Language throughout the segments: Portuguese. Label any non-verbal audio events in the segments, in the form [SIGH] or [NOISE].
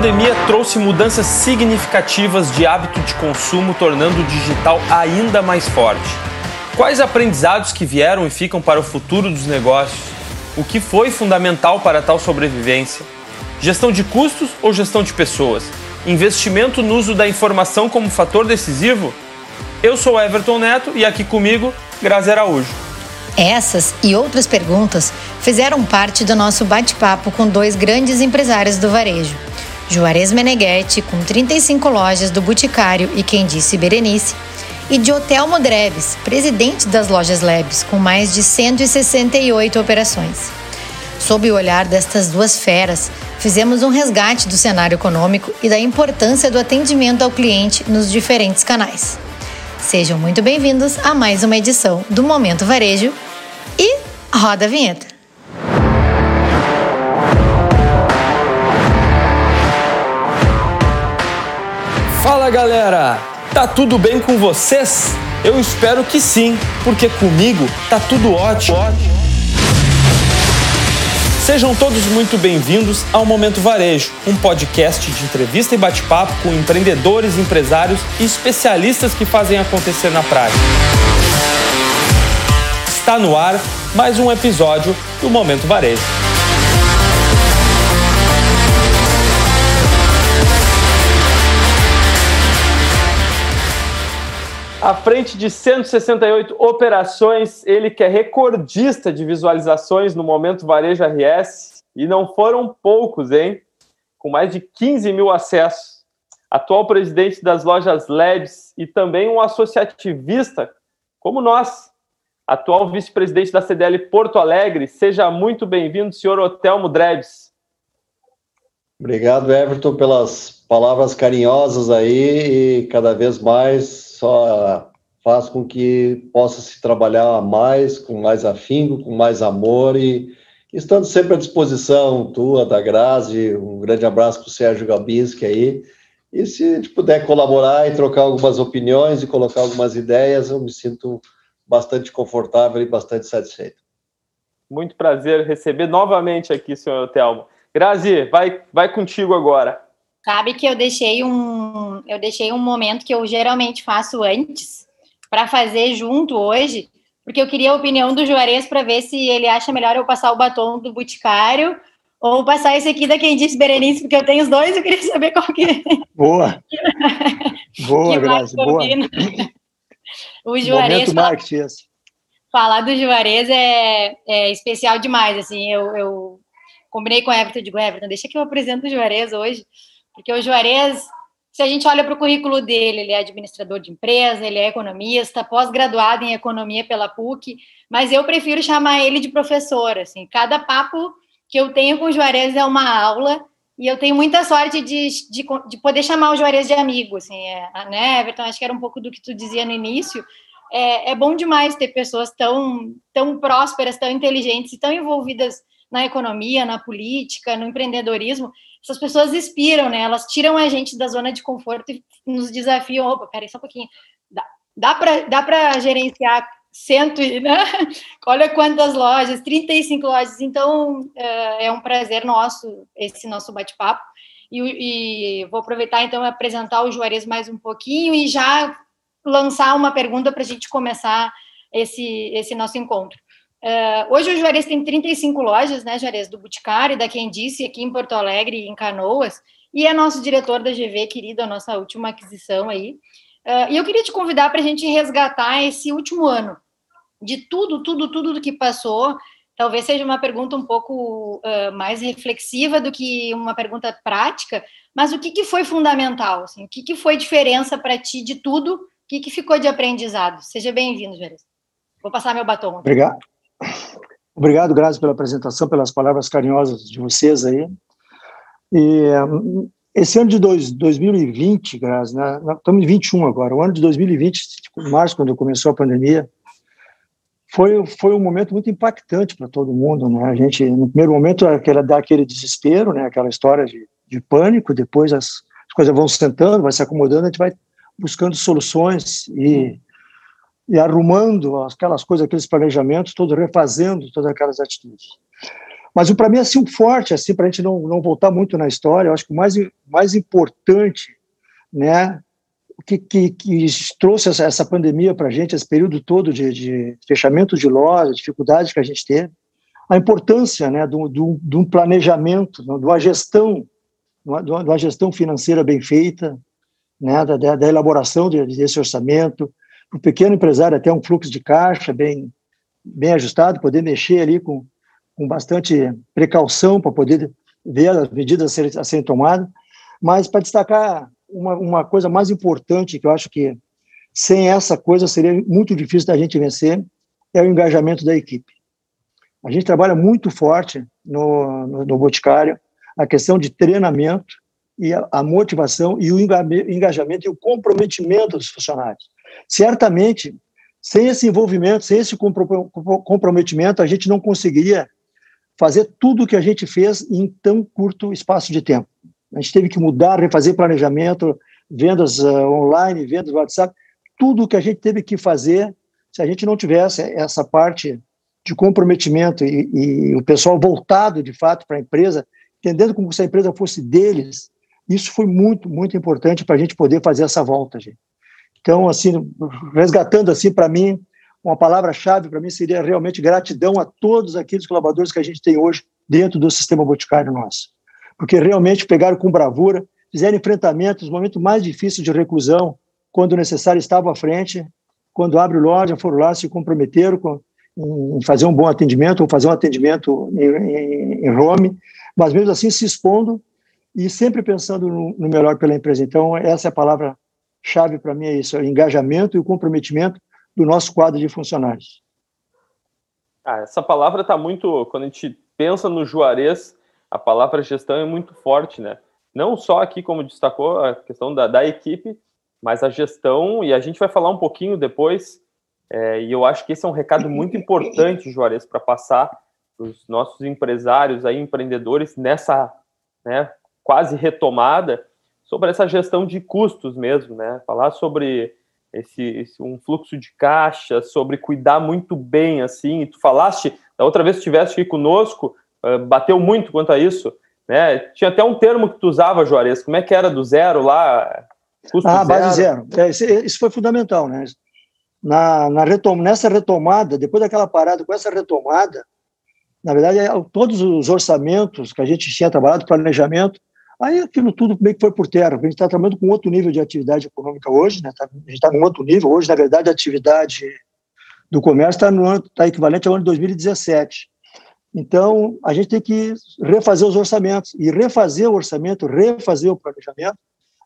pandemia trouxe mudanças significativas de hábito de consumo, tornando o digital ainda mais forte. Quais aprendizados que vieram e ficam para o futuro dos negócios? O que foi fundamental para tal sobrevivência? Gestão de custos ou gestão de pessoas? Investimento no uso da informação como fator decisivo? Eu sou Everton Neto e aqui comigo, Grazi Araújo. Essas e outras perguntas fizeram parte do nosso bate-papo com dois grandes empresários do varejo. Juarez Meneghetti, com 35 lojas do Boticário e quem disse Berenice, e de Hotel Modreves, presidente das lojas Labs, com mais de 168 operações. Sob o olhar destas duas feras, fizemos um resgate do cenário econômico e da importância do atendimento ao cliente nos diferentes canais. Sejam muito bem-vindos a mais uma edição do Momento Varejo e roda a vinheta. Fala galera, tá tudo bem com vocês? Eu espero que sim, porque comigo tá tudo ótimo. Sejam todos muito bem-vindos ao Momento Varejo, um podcast de entrevista e bate-papo com empreendedores, empresários e especialistas que fazem acontecer na prática. Está no ar mais um episódio do Momento Varejo. À frente de 168 operações, ele que é recordista de visualizações no Momento Varejo RS, e não foram poucos, hein? Com mais de 15 mil acessos. Atual presidente das lojas LEDs e também um associativista como nós. Atual vice-presidente da CDL Porto Alegre. Seja muito bem-vindo, senhor Otelmo Dreves. Obrigado, Everton, pelas palavras carinhosas aí e cada vez mais só faz com que possa se trabalhar mais, com mais afinco, com mais amor e estando sempre à disposição, tua, da Grazi, um grande abraço para o Sérgio Gabinski aí, e se a gente puder colaborar e trocar algumas opiniões e colocar algumas ideias, eu me sinto bastante confortável e bastante satisfeito. Muito prazer receber novamente aqui, senhor Telmo. Grazi, vai, vai contigo agora. Sabe que eu deixei um, eu deixei um momento que eu geralmente faço antes para fazer junto hoje, porque eu queria a opinião do Juarez para ver se ele acha melhor eu passar o batom do Boticário ou passar esse aqui da quem disse Berenice, porque eu tenho os dois, eu queria saber qual que Boa. [LAUGHS] boa, Grazi, boa. o Juarez fala, falar do Juarez é, é especial demais, assim, eu, eu combinei com o Everton, digo, Everton, deixa que eu apresento o Juarez hoje, porque o Juarez, se a gente olha para o currículo dele, ele é administrador de empresa, ele é economista, pós-graduado em economia pela PUC, mas eu prefiro chamar ele de professor. Assim, cada papo que eu tenho com o Juarez é uma aula e eu tenho muita sorte de, de, de poder chamar o Juarez de amigo. Assim, é, né, Everton? Acho que era um pouco do que tu dizia no início. É, é bom demais ter pessoas tão, tão prósperas, tão inteligentes e tão envolvidas na economia, na política, no empreendedorismo, essas pessoas inspiram, né? Elas tiram a gente da zona de conforto e nos desafiam. Opa, peraí, só um pouquinho. Dá, dá para dá gerenciar cento, [LAUGHS] né? Olha quantas lojas, 35 lojas. Então, é, é um prazer nosso esse nosso bate-papo. E, e, vou aproveitar então apresentar o Juarez mais um pouquinho e já lançar uma pergunta para a gente começar esse, esse nosso encontro. Uh, hoje o Juarez tem 35 lojas, né, Juarez, do Boticário, da Quem Disse, aqui em Porto Alegre e em Canoas, e é nosso diretor da GV, querido, a nossa última aquisição aí. Uh, e eu queria te convidar para a gente resgatar esse último ano, de tudo, tudo, tudo do que passou. Talvez seja uma pergunta um pouco uh, mais reflexiva do que uma pergunta prática, mas o que, que foi fundamental? Assim, o que, que foi diferença para ti de tudo? O que, que ficou de aprendizado? Seja bem-vindo, Juarez. Vou passar meu batom. Obrigado. Obrigado, Grazi, pela apresentação, pelas palavras carinhosas de vocês aí. E esse ano de dois, 2020, Grazi, né, estamos em 21 agora, o ano de 2020, tipo, março, quando começou a pandemia, foi, foi um momento muito impactante para todo mundo, né? A gente, no primeiro momento, aquela, dá aquele desespero, né? Aquela história de, de pânico, depois as, as coisas vão se sentando, vai se acomodando, a gente vai buscando soluções e e arrumando aquelas coisas, aqueles planejamentos, todo refazendo todas aquelas atitudes. Mas para mim, assim, o forte, assim, para a gente não, não voltar muito na história, eu acho que o mais, mais importante, né, que, que, que trouxe essa, essa pandemia para a gente, esse período todo de, de fechamento de lojas, dificuldades que a gente teve, a importância né, de um planejamento, de uma gestão, de uma gestão financeira bem feita, né, da, da elaboração desse orçamento, para o pequeno empresário até um fluxo de caixa bem, bem ajustado, poder mexer ali com, com bastante precaução para poder ver as medidas a serem, a serem tomadas, mas para destacar uma, uma coisa mais importante que eu acho que sem essa coisa seria muito difícil da gente vencer, é o engajamento da equipe. A gente trabalha muito forte no, no, no Boticário a questão de treinamento e a, a motivação e o engajamento e o comprometimento dos funcionários. Certamente, sem esse envolvimento, sem esse comprometimento, a gente não conseguiria fazer tudo o que a gente fez em tão curto espaço de tempo. A gente teve que mudar, refazer planejamento, vendas uh, online, vendas WhatsApp, tudo o que a gente teve que fazer, se a gente não tivesse essa parte de comprometimento e, e o pessoal voltado, de fato, para a empresa, entendendo como se a empresa fosse deles, isso foi muito, muito importante para a gente poder fazer essa volta, gente. Então, assim, resgatando assim para mim, uma palavra-chave para mim seria realmente gratidão a todos aqueles colaboradores que a gente tem hoje dentro do sistema boticário nosso. Porque realmente pegaram com bravura, fizeram enfrentamentos, os momentos mais difíceis de reclusão, quando necessário estavam à frente, quando abre loja, foram lá, se comprometeram com, em fazer um bom atendimento, ou fazer um atendimento em, em, em home, mas mesmo assim se expondo e sempre pensando no, no melhor pela empresa. Então, essa é a palavra chave para mim é isso, é o engajamento e o comprometimento do nosso quadro de funcionários. Ah, essa palavra está muito, quando a gente pensa no Juarez, a palavra gestão é muito forte, né? Não só aqui, como destacou, a questão da, da equipe, mas a gestão, e a gente vai falar um pouquinho depois, é, e eu acho que esse é um recado muito importante, Juarez, para passar os nossos empresários, aí, empreendedores, nessa né, quase retomada, sobre essa gestão de custos mesmo, né? Falar sobre esse, esse, um fluxo de caixa, sobre cuidar muito bem, assim. E tu falaste, da outra vez que estiveste aqui conosco, uh, bateu muito quanto a isso, né? Tinha até um termo que tu usava, Juarez, como é que era do zero lá? Custo ah, zero. base zero. É, isso foi fundamental, né? Na, na retom nessa retomada, depois daquela parada, com essa retomada, na verdade, é, todos os orçamentos que a gente tinha trabalhado, planejamento, Aí aquilo tudo meio que foi por terra. A gente está trabalhando com outro nível de atividade econômica hoje, né? Tá, a gente está com outro nível. Hoje, na verdade, a atividade do comércio está tá equivalente ao ano de 2017. Então, a gente tem que refazer os orçamentos. E refazer o orçamento, refazer o planejamento,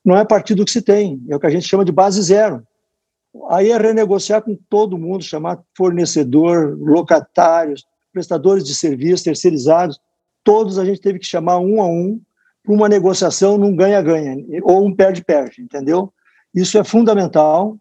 não é partir do que se tem, é o que a gente chama de base zero. Aí é renegociar com todo mundo, chamar fornecedor, locatários, prestadores de serviços, terceirizados, todos a gente teve que chamar um a um para uma negociação num ganha-ganha, ou um perde-perde, entendeu? Isso é fundamental,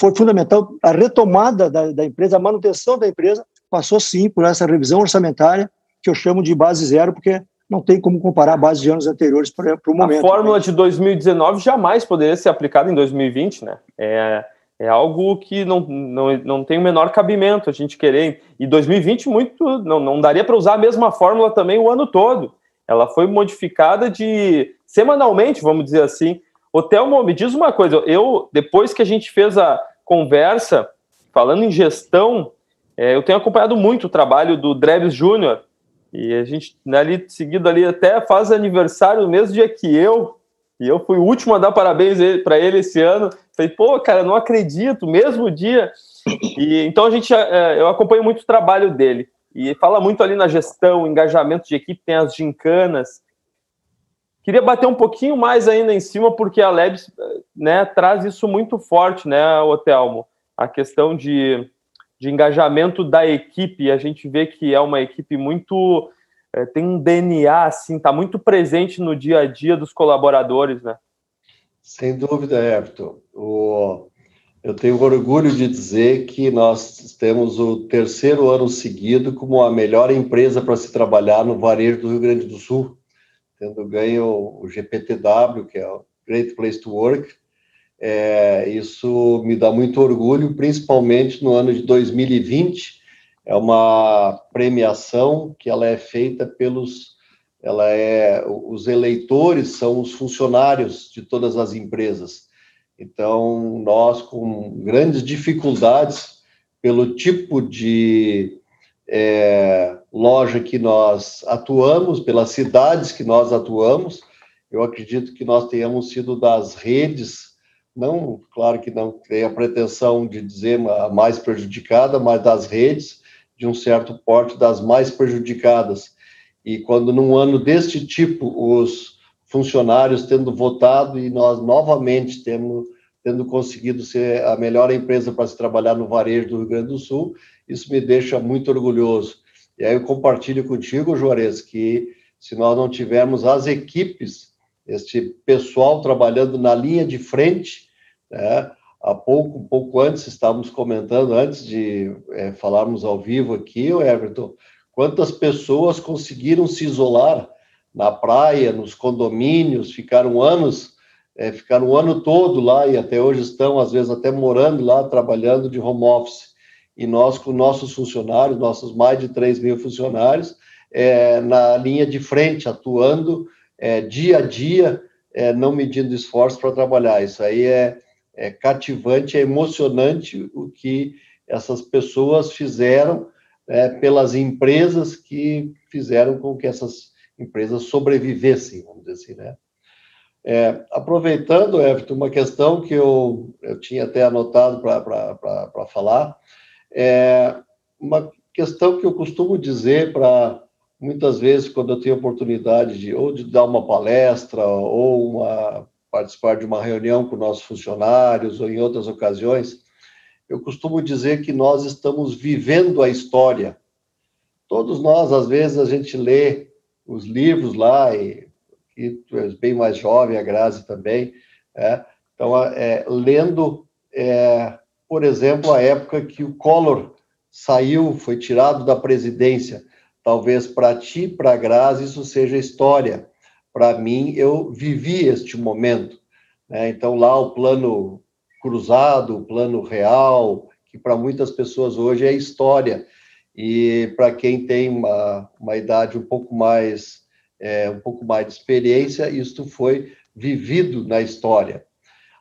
foi fundamental a retomada da, da, empresa, a manutenção da empresa passou sim por essa revisão orçamentária, que eu chamo de base zero, porque não tem como comparar a base de anos anteriores para o momento. A fórmula né? de 2019 jamais poderia ser aplicada em 2020, né? É, é algo que não, não, não tem o menor cabimento a gente querer. E 2020 muito não, não daria para usar a mesma fórmula também o ano todo. Ela foi modificada de semanalmente, vamos dizer assim. Hotel, me diz uma coisa, eu depois que a gente fez a conversa falando em gestão, é, eu tenho acompanhado muito o trabalho do Dreves Júnior e a gente né, ali seguido ali até faz aniversário no mesmo dia que eu e eu fui o último a dar parabéns para ele esse ano. Falei, pô, cara, não acredito, mesmo dia. E então a gente, é, eu acompanho muito o trabalho dele. E fala muito ali na gestão, engajamento de equipe, tem as gincanas. Queria bater um pouquinho mais ainda em cima, porque a Lebs né, traz isso muito forte, né, Otelmo? A questão de, de engajamento da equipe. A gente vê que é uma equipe muito. É, tem um DNA, assim, está muito presente no dia a dia dos colaboradores, né? Sem dúvida, Everton. O, eu tenho orgulho de dizer que nós temos o terceiro ano seguido como a melhor empresa para se trabalhar no varejo do Rio Grande do Sul, tendo ganho o GPTW, que é o Great Place to Work. É, isso me dá muito orgulho, principalmente no ano de 2020, é uma premiação que ela é feita pelos ela é os eleitores são os funcionários de todas as empresas. Então, nós com grandes dificuldades pelo tipo de é, loja que nós atuamos, pelas cidades que nós atuamos, eu acredito que nós tenhamos sido das redes, não, claro que não tem a pretensão de dizer a mais prejudicada, mas das redes de um certo porte das mais prejudicadas. E quando num ano deste tipo, os funcionários tendo votado e nós novamente tendo, tendo conseguido ser a melhor empresa para se trabalhar no varejo do Rio Grande do Sul, isso me deixa muito orgulhoso. E aí eu compartilho contigo, Juarez, que se nós não tivermos as equipes, este pessoal trabalhando na linha de frente, né, há pouco, um pouco antes, estávamos comentando, antes de é, falarmos ao vivo aqui, o Everton, Quantas pessoas conseguiram se isolar na praia, nos condomínios, ficaram anos, é, ficaram o ano todo lá e até hoje estão, às vezes, até morando lá, trabalhando de home office. E nós, com nossos funcionários, nossos mais de 3 mil funcionários, é, na linha de frente, atuando é, dia a dia, é, não medindo esforço para trabalhar. Isso aí é, é cativante, é emocionante o que essas pessoas fizeram é, pelas empresas que fizeram com que essas empresas sobrevivessem, vamos dizer assim, né? É, aproveitando, Everton, uma questão que eu, eu tinha até anotado para falar, é uma questão que eu costumo dizer para muitas vezes quando eu tenho oportunidade de ou de dar uma palestra ou uma, participar de uma reunião com nossos funcionários ou em outras ocasiões, eu costumo dizer que nós estamos vivendo a história. Todos nós, às vezes, a gente lê os livros lá, e, e tu és bem mais jovem, a Grazi também, é, então, é, lendo, é, por exemplo, a época que o Collor saiu, foi tirado da presidência. Talvez para ti, para a Grazi, isso seja história. Para mim, eu vivi este momento. Né? Então, lá o plano cruzado, o plano real, que para muitas pessoas hoje é história. E para quem tem uma, uma idade um pouco mais é, um pouco mais de experiência, isto foi vivido na história.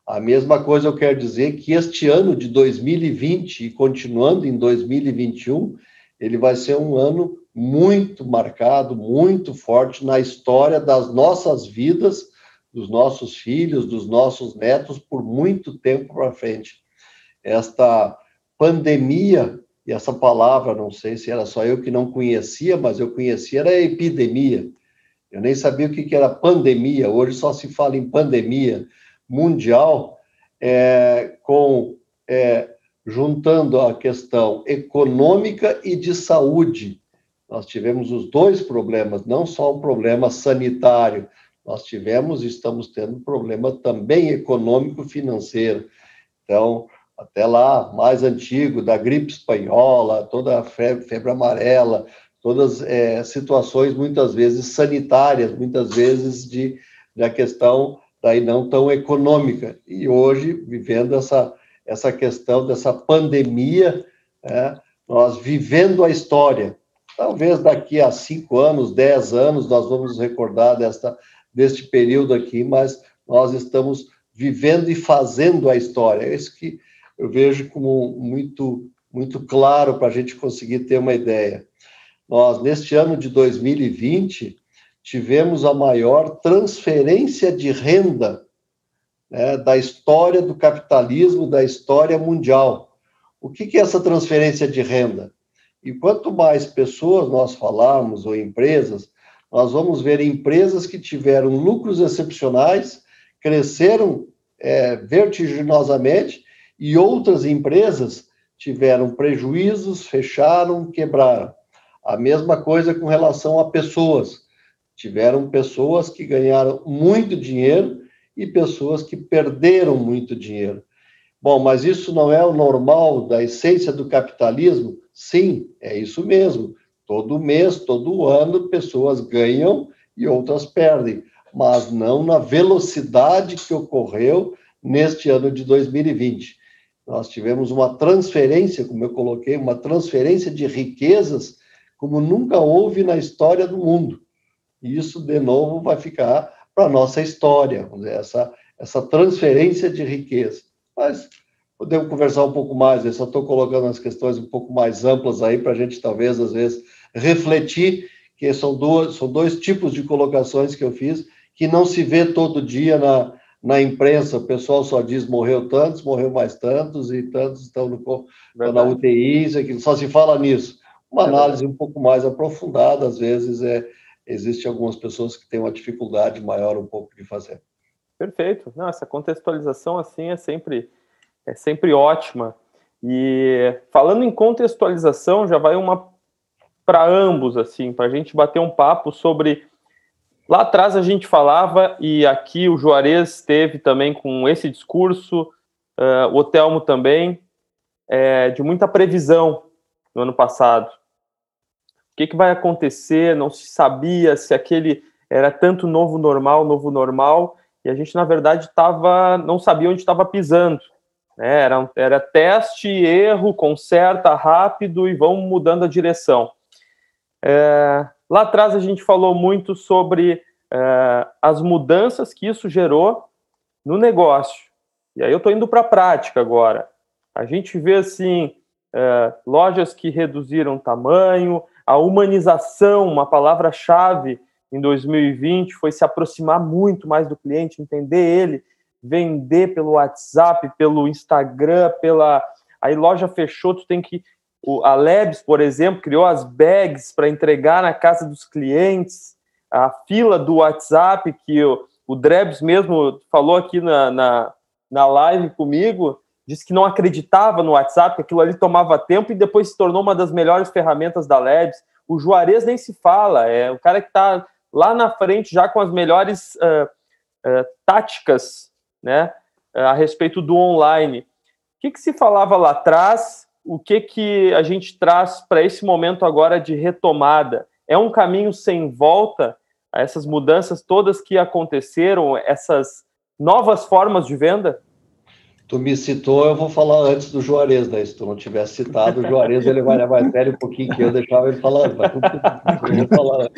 A mesma coisa eu quero dizer que este ano de 2020 e continuando em 2021, ele vai ser um ano muito marcado, muito forte na história das nossas vidas dos nossos filhos, dos nossos netos por muito tempo para frente. Esta pandemia, e essa palavra, não sei se era só eu que não conhecia, mas eu conhecia, era epidemia. Eu nem sabia o que era pandemia, hoje só se fala em pandemia mundial, é, com é, juntando a questão econômica e de saúde. Nós tivemos os dois problemas, não só um problema sanitário, nós tivemos e estamos tendo um problema também econômico-financeiro. Então, até lá, mais antigo, da gripe espanhola, toda a febre, febre amarela, todas é, situações muitas vezes sanitárias, muitas vezes de da questão daí não tão econômica. E hoje, vivendo essa, essa questão dessa pandemia, é, nós vivendo a história. Talvez daqui a cinco anos, dez anos, nós vamos nos recordar desta deste período aqui, mas nós estamos vivendo e fazendo a história. É isso que eu vejo como muito, muito claro para a gente conseguir ter uma ideia. Nós, neste ano de 2020, tivemos a maior transferência de renda né, da história do capitalismo, da história mundial. O que, que é essa transferência de renda? E quanto mais pessoas nós falarmos, ou empresas, nós vamos ver empresas que tiveram lucros excepcionais, cresceram é, vertiginosamente, e outras empresas tiveram prejuízos, fecharam, quebraram. A mesma coisa com relação a pessoas. Tiveram pessoas que ganharam muito dinheiro e pessoas que perderam muito dinheiro. Bom, mas isso não é o normal da essência do capitalismo? Sim, é isso mesmo. Todo mês, todo ano, pessoas ganham e outras perdem, mas não na velocidade que ocorreu neste ano de 2020. Nós tivemos uma transferência, como eu coloquei, uma transferência de riquezas como nunca houve na história do mundo. E isso, de novo, vai ficar para a nossa história, essa, essa transferência de riqueza. Mas podemos conversar um pouco mais, eu só estou colocando as questões um pouco mais amplas aí para a gente, talvez, às vezes, refletir, que são, duas, são dois tipos de colocações que eu fiz, que não se vê todo dia na, na imprensa, o pessoal só diz morreu tantos, morreu mais tantos, e tantos estão no, na UTI, só se fala nisso. Uma análise um pouco mais aprofundada, às vezes, é, existe algumas pessoas que têm uma dificuldade maior um pouco de fazer. Perfeito. Não, essa contextualização assim é sempre é sempre ótima. E falando em contextualização, já vai uma para ambos assim, para a gente bater um papo sobre lá atrás a gente falava e aqui o Juarez teve também com esse discurso, uh, o Otelmo também, é, de muita previsão no ano passado. O que, que vai acontecer? Não se sabia se aquele era tanto novo normal, novo normal, e a gente, na verdade, tava, não sabia onde estava pisando. Né? Era, era teste, erro, conserta rápido e vão mudando a direção. É, lá atrás a gente falou muito sobre é, as mudanças que isso gerou no negócio. E aí eu estou indo para a prática agora. A gente vê assim é, lojas que reduziram tamanho, a humanização, uma palavra-chave em 2020 foi se aproximar muito mais do cliente, entender ele, vender pelo WhatsApp, pelo Instagram, pela aí loja fechou, tu tem que a Lebs, por exemplo, criou as bags para entregar na casa dos clientes, a fila do WhatsApp que o, o Drebs mesmo falou aqui na, na, na live comigo, disse que não acreditava no WhatsApp, que aquilo ali tomava tempo e depois se tornou uma das melhores ferramentas da Lebs. O Juarez nem se fala, é o cara que está lá na frente já com as melhores uh, uh, táticas né, uh, a respeito do online. O que, que se falava lá atrás? O que, que a gente traz para esse momento agora de retomada? É um caminho sem volta a essas mudanças todas que aconteceram, essas novas formas de venda? Tu me citou, eu vou falar antes do Juarez, né? Se tu não tivesse citado, o Juarez ele vai mais velho um pouquinho que eu, deixava ele falando. Mas eu [LAUGHS] falar.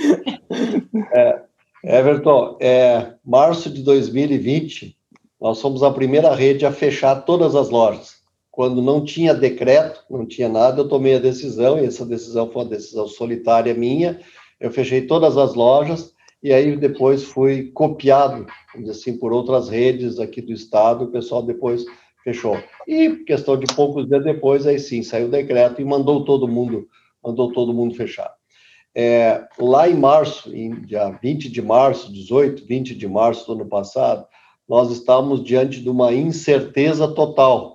É, Everton, é, março de 2020, nós fomos a primeira rede a fechar todas as lojas. Quando não tinha decreto, não tinha nada, eu tomei a decisão, e essa decisão foi uma decisão solitária minha. Eu fechei todas as lojas, e aí depois fui copiado, assim, por outras redes aqui do estado, o pessoal depois fechou. E questão de poucos dias depois, aí sim, saiu o decreto e mandou todo mundo, mandou todo mundo fechar. É, lá em março, em dia 20 de março, 18, 20 de março do ano passado, nós estávamos diante de uma incerteza total.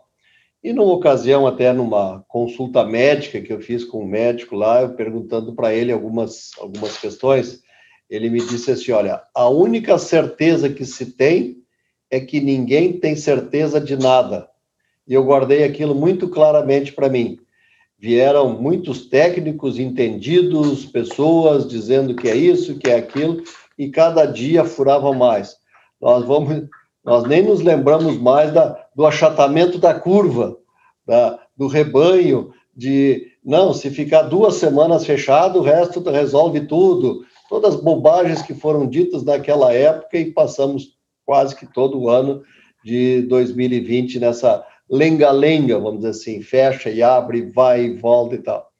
E numa ocasião, até numa consulta médica que eu fiz com um médico lá, eu perguntando para ele algumas, algumas questões, ele me disse assim: olha, a única certeza que se tem é que ninguém tem certeza de nada. E eu guardei aquilo muito claramente para mim. Vieram muitos técnicos entendidos, pessoas dizendo que é isso, que é aquilo, e cada dia furavam mais. Nós vamos, nós nem nos lembramos mais da, do achatamento da curva, da, do rebanho, de não, se ficar duas semanas fechado, o resto resolve tudo todas as bobagens que foram ditas naquela época e passamos quase que todo o ano de 2020 nessa lenga-lenga, vamos dizer assim, fecha e abre, vai e volta e tal.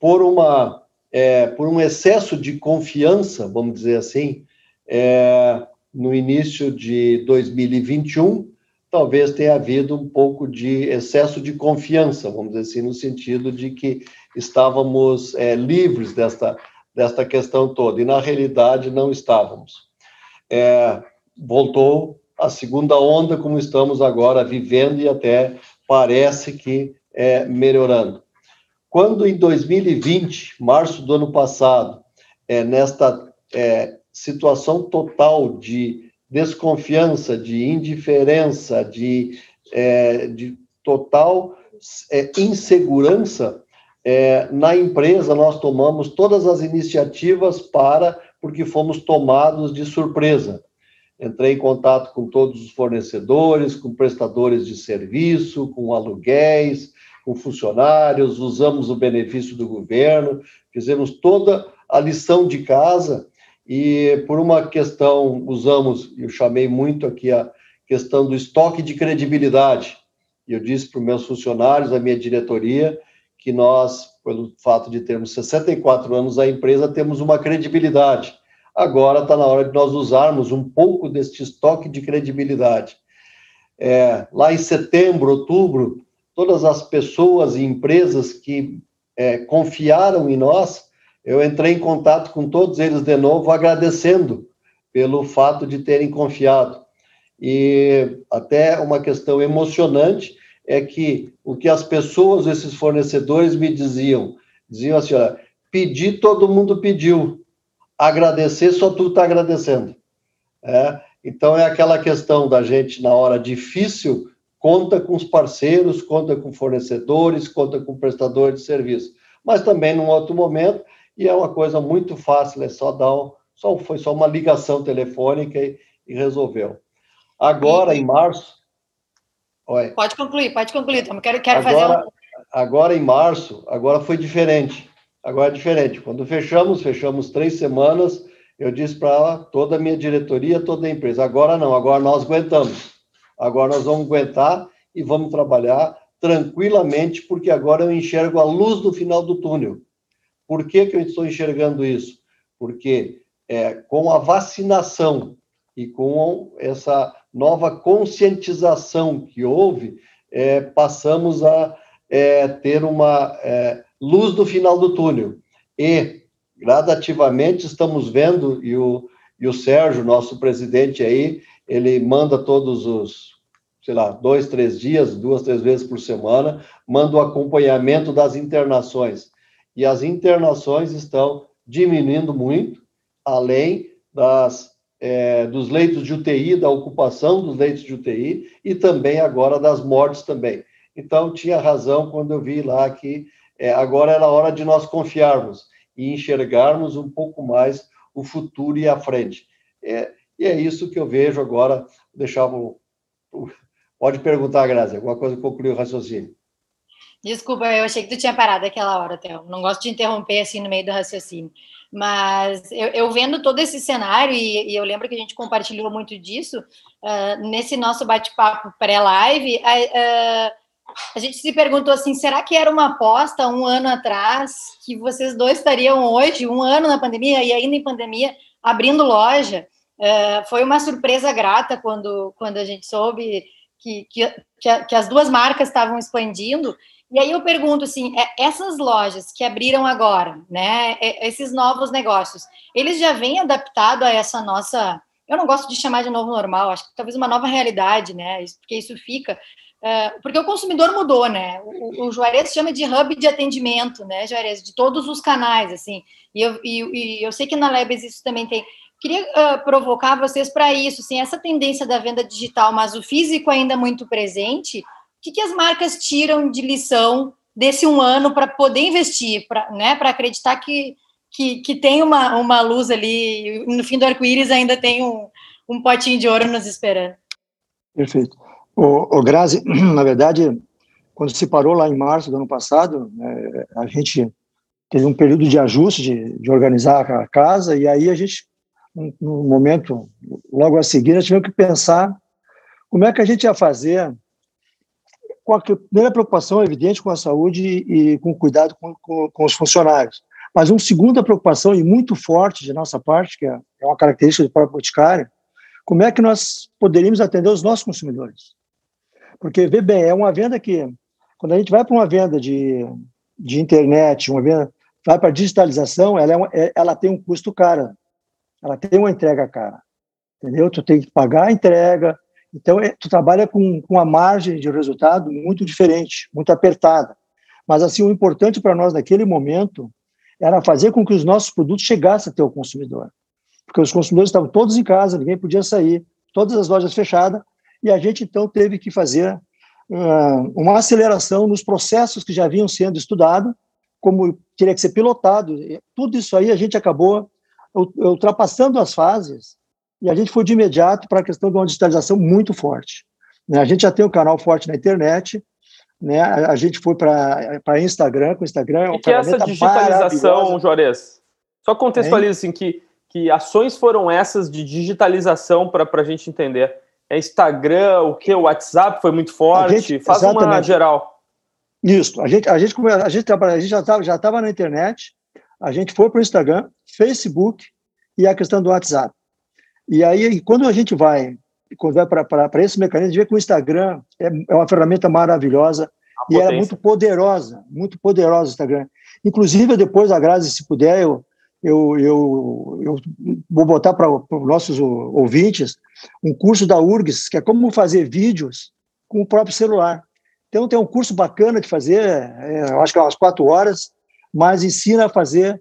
Por uma é, por um excesso de confiança, vamos dizer assim, é, no início de 2021, talvez tenha havido um pouco de excesso de confiança, vamos dizer assim, no sentido de que estávamos é, livres desta desta questão toda, e na realidade não estávamos. É, voltou a segunda onda, como estamos agora vivendo, e até parece que é, melhorando. Quando em 2020, março do ano passado, é, nesta é, situação total de desconfiança, de indiferença, de, é, de total é, insegurança, é, na empresa, nós tomamos todas as iniciativas para, porque fomos tomados de surpresa. entrei em contato com todos os fornecedores, com prestadores de serviço, com aluguéis, com funcionários, usamos o benefício do governo, fizemos toda a lição de casa e, por uma questão, usamos, eu chamei muito aqui a questão do estoque de credibilidade. Eu disse para os meus funcionários, a minha diretoria, que nós, pelo fato de termos 64 anos a empresa, temos uma credibilidade. Agora está na hora de nós usarmos um pouco deste estoque de credibilidade. É, lá em setembro, outubro, todas as pessoas e empresas que é, confiaram em nós, eu entrei em contato com todos eles de novo, agradecendo pelo fato de terem confiado. E até uma questão emocionante é que o que as pessoas, esses fornecedores me diziam, diziam assim, olha, pedir todo mundo pediu, agradecer só tu está agradecendo. É? Então é aquela questão da gente na hora difícil conta com os parceiros, conta com fornecedores, conta com prestadores de serviço, mas também num outro momento e é uma coisa muito fácil, é só dar um, só foi só uma ligação telefônica e, e resolveu. Agora, em março. Oi. Pode concluir, pode concluir, Tom. Quero, quero agora, fazer um... Agora, em março, agora foi diferente. Agora é diferente. Quando fechamos, fechamos três semanas, eu disse para toda a minha diretoria, toda a empresa, agora não, agora nós aguentamos. Agora nós vamos aguentar e vamos trabalhar tranquilamente, porque agora eu enxergo a luz no final do túnel. Por que, que eu estou enxergando isso? Porque é, com a vacinação e com essa nova conscientização que houve, é, passamos a é, ter uma é, luz no final do túnel. E, gradativamente, estamos vendo, e o, e o Sérgio, nosso presidente aí, ele manda todos os, sei lá, dois, três dias, duas, três vezes por semana, manda o acompanhamento das internações. E as internações estão diminuindo muito, além das é, dos leitos de UTI, da ocupação dos leitos de UTI e também agora das mortes também. Então, tinha razão quando eu vi lá que é, agora era hora de nós confiarmos e enxergarmos um pouco mais o futuro e a frente. É, e é isso que eu vejo agora. Deixava. Pode perguntar, Grazi, alguma coisa que concluiu o raciocínio. Desculpa, eu achei que tu tinha parado aquela hora, Theo. Não gosto de interromper assim no meio do raciocínio. Mas eu, eu vendo todo esse cenário, e, e, eu lembro que a gente compartilhou muito disso, uh, nesse nosso bate-papo pré-live, uh, a gente se perguntou assim: será que era uma aposta um ano atrás que vocês dois estariam hoje, um ano na pandemia e ainda em pandemia, abrindo loja? Uh, foi uma surpresa grata quando, quando a gente soube que, que, que, as duas marcas estavam expandindo e aí eu pergunto assim, é, essas lojas que abriram agora, né, esses novos negócios, eles já vêm adaptado a essa nossa, eu não gosto de chamar de novo normal, acho que talvez uma nova realidade, né, porque isso fica, uh, porque o consumidor mudou, né, o, o Juarez chama de hub de atendimento, né, Juarez, de todos os canais, assim, e eu, e, e eu sei que na Lebes isso também tem, queria uh, provocar vocês para isso, assim, essa tendência da venda digital, mas o físico ainda muito presente, que, que as marcas tiram de lição desse um ano para poder investir, para né, acreditar que, que, que, tem uma, uma luz ali, no fim do arco-íris ainda tem um, um potinho de ouro nos esperando. Perfeito. O, o Grazi, [CLEARS THROAT] na verdade, quando se parou lá em março do ano passado, né, a gente teve um período de ajuste, de, de organizar a casa, e aí a gente, no momento, logo a seguir, nós tivemos que pensar como é que a gente ia fazer com a primeira preocupação é evidente com a saúde e com cuidado com, com, com, os funcionários. Mas uma segunda preocupação, e muito forte de nossa parte, que é, é uma característica do próprio boticário, como é que nós poderíamos atender os nossos consumidores? Porque, vê bem, é uma venda que, quando a gente vai para uma venda de, de internet, uma venda, vai para a digitalização, ela, é uma, é, ela tem um custo caro, ela tem uma entrega cara, entendeu? Tu tem que pagar a entrega, então, é, tu trabalha com, com uma margem de resultado muito diferente, muito apertada. Mas, assim, o importante para nós naquele momento era fazer com que os nossos produtos chegassem até o consumidor. Porque os consumidores estavam todos em casa, ninguém podia sair, todas as lojas fechadas, e a gente, então, teve que fazer uh, uma aceleração nos processos que já vinham sendo estudados, como teria que ser pilotado. Tudo isso aí a gente acabou ultrapassando as fases e a gente foi de imediato para a questão de uma digitalização muito forte. Né? A gente já tem um canal forte na internet, né? A, gente foi para Instagram, com o Instagram. O que é essa digitalização, Juarez? Só contextualiza assim que, que ações foram essas de digitalização para a gente entender. É Instagram, o que? O WhatsApp foi muito forte? Gente, Faz exatamente. uma geral. Isso. A gente, a gente, a gente, a gente já estava já tava na internet, a gente foi para o Instagram, Facebook e a questão do WhatsApp. E aí, quando a gente vai quando vai para esse mecanismo, a gente vê que o Instagram é, é uma ferramenta maravilhosa e é muito poderosa, muito poderosa o Instagram. Inclusive, depois, a Grazi, se puder, eu, eu, eu, eu vou botar para os nossos ouvintes um curso da URGS, que é como fazer vídeos com o próprio celular. Então, tem um curso bacana de fazer, é, eu acho que é umas quatro horas, mas ensina a fazer,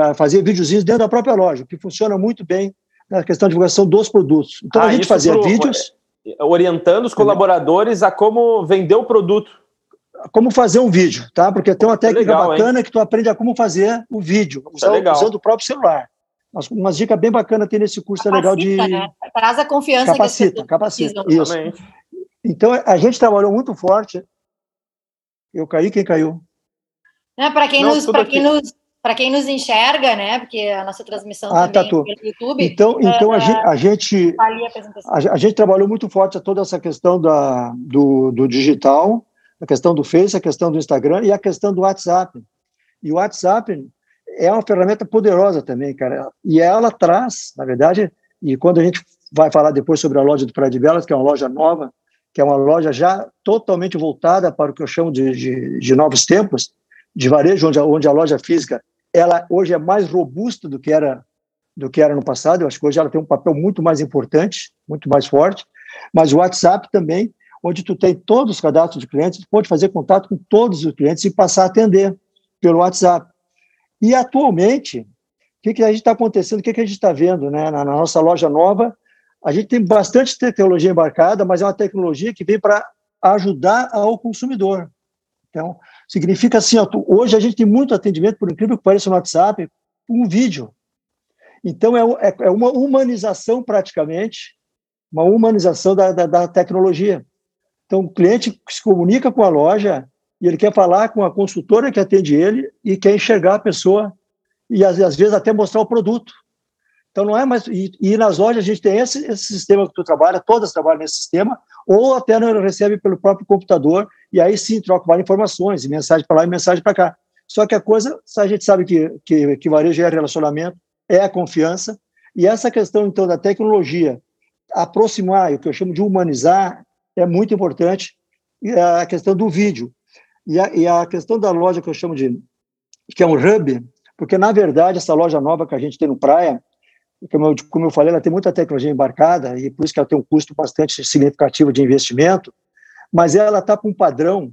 a fazer videozinhos dentro da própria loja, que funciona muito bem na questão de divulgação dos produtos. Então ah, a gente fazia pro, vídeos. Orientando os colaboradores a como vender o produto. Como fazer um vídeo, tá? Porque tem uma técnica legal, bacana hein? que tu aprende a como fazer o vídeo, usando, é usando o próprio celular. Umas, umas dicas bem bacanas tem nesse curso, capacita, é legal de. Né? Traz a confiança capacita, que capacita. Isso. Então a gente trabalhou muito forte. Eu caí, quem caiu? Para quem, nos, quem nos para quem nos enxerga, né? Porque a nossa transmissão ah, também tá, pelo YouTube. Então, então a, gente, a gente a, a, gente trabalhou muito forte toda essa questão da, do, do digital, a questão do Face, a questão do Instagram e a questão do WhatsApp. E o WhatsApp é uma ferramenta poderosa também, cara. E ela traz, na verdade, e quando a gente vai falar depois sobre a loja do Praia de Belas, que é uma loja nova, que é uma loja já totalmente voltada para o que eu chamo de, de, de novos tempos, de varejo, onde a, onde a loja física ela hoje é mais robusta do que era do que era no passado. Eu acho que hoje ela tem um papel muito mais importante, muito mais forte. Mas o WhatsApp também, onde tu tem todos os cadastros de clientes, tu pode fazer contato com todos os clientes e passar a atender pelo WhatsApp. E atualmente, o que, que a gente está acontecendo? O que, que a gente está vendo, né? Na, na nossa loja nova, a gente tem bastante tecnologia embarcada, mas é uma tecnologia que vem para ajudar ao consumidor. Então, significa assim, ó, hoje a gente tem muito atendimento, por incrível que pareça, no WhatsApp, um vídeo. Então, é, é, é uma humanização praticamente, uma humanização da, da, da, tecnologia. Então, o cliente se comunica com a loja e ele quer falar com a consultora que atende ele e quer enxergar a pessoa e, às, às vezes, até mostrar o produto. Então, não é mais. E, e, nas lojas a gente tem esse, esse sistema que tu trabalha, todas trabalham nesse sistema, ou até não recebe pelo próprio computador, e aí sim troca várias informações, mensagem para lá e mensagem para cá. Só que a coisa, a gente sabe que, que, que varejo é relacionamento, é a confiança, e essa questão, então, da tecnologia aproximar, o que eu chamo de humanizar, é muito importante, e a questão do vídeo. E a, e a questão da loja que eu chamo de, que é um hub, porque, na verdade, essa loja nova que a gente tem no Praia, como eu, como eu falei, ela tem muita tecnologia embarcada e por isso que ela tem um custo bastante significativo de investimento, mas ela está com um padrão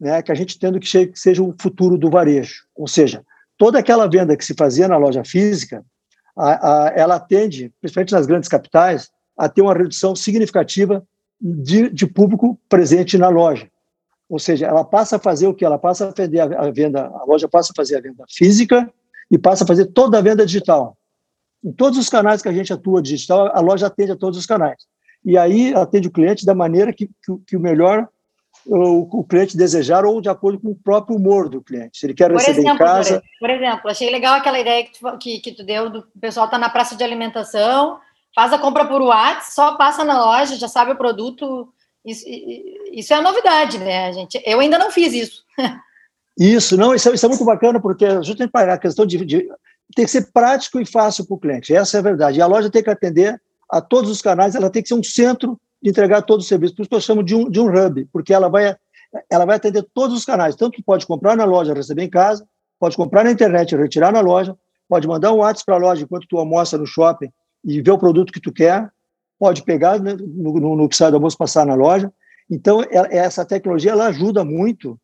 né, que a gente tendo que seja o futuro do varejo. Ou seja, toda aquela venda que se fazia na loja física, a, a, ela tende, principalmente nas grandes capitais, a ter uma redução significativa de, de, público presente na loja. Ou seja, ela passa a fazer o que? Ela passa a fazer a, a venda, a loja passa a fazer a venda física e passa a fazer toda a venda digital. Em todos os canais que a gente atua digital, a loja atende a todos os canais. E aí atende o cliente da maneira que, que, que o melhor o, o, cliente desejar ou de acordo com o próprio humor do cliente. Se ele quer por receber exemplo, em casa... Por exemplo, achei legal aquela ideia que tu, que, que tu deu do pessoal estar tá na praça de alimentação, faz a compra por WhatsApp, só passa na loja, já sabe o produto. Isso, isso é a novidade, né, gente? Eu ainda não fiz isso. [LAUGHS] Isso, não, isso, é, isso é muito bacana, porque justamente para a questão de, de, tem que ser prático e fácil para o cliente. Essa é a verdade. E a loja tem que atender a todos os canais, ela tem que ser um centro de entregar todos os serviços. Por isso que eu chamo de um, de um hub, porque ela vai, ela vai atender todos os canais. Tanto que pode comprar na loja, receber em casa, pode comprar na internet, retirar na loja, pode mandar um WhatsApp para a loja enquanto tu almoça no shopping e ver o produto que tu quer, pode pegar no, no, no que sai do almoço passar na loja. Então, ela, essa tecnologia ela ajuda muito,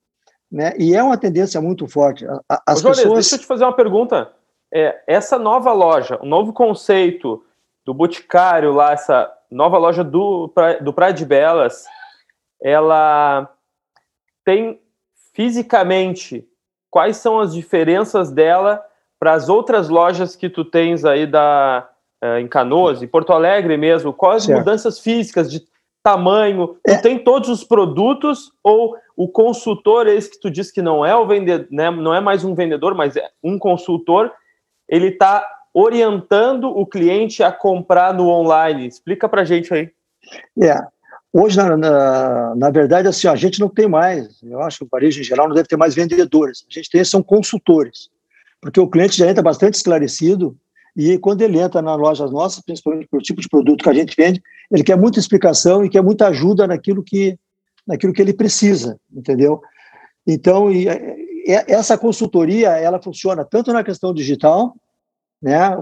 né? E é uma tendência muito forte. As Ô, pessoas... deixa eu te fazer uma pergunta é, essa nova loja, o novo conceito do Boticário lá, essa nova loja do, do Praia de Belas, ela tem fisicamente quais são as diferenças dela para as outras lojas que tu tens aí da é, em Canoas, em Porto Alegre mesmo, quais certo. mudanças físicas de tamanho? É. tem todos os produtos ou o consultor, esse que tu disse que não é o vendedor, né, não é mais um vendedor, mas é um consultor, ele está orientando o cliente a comprar no online. Explica para gente aí. É, Hoje, na, na, na, verdade, assim, a gente não tem mais, eu acho que o varejo em geral não deve ter mais vendedores, a gente tem são consultores, porque o cliente já entra bastante esclarecido e quando ele entra nas lojas nossas, principalmente pelo tipo de produto que a gente vende, ele quer muita explicação e quer muita ajuda naquilo que, naquilo que ele precisa, entendeu? Então, e essa consultoria, ela funciona tanto na questão digital, né,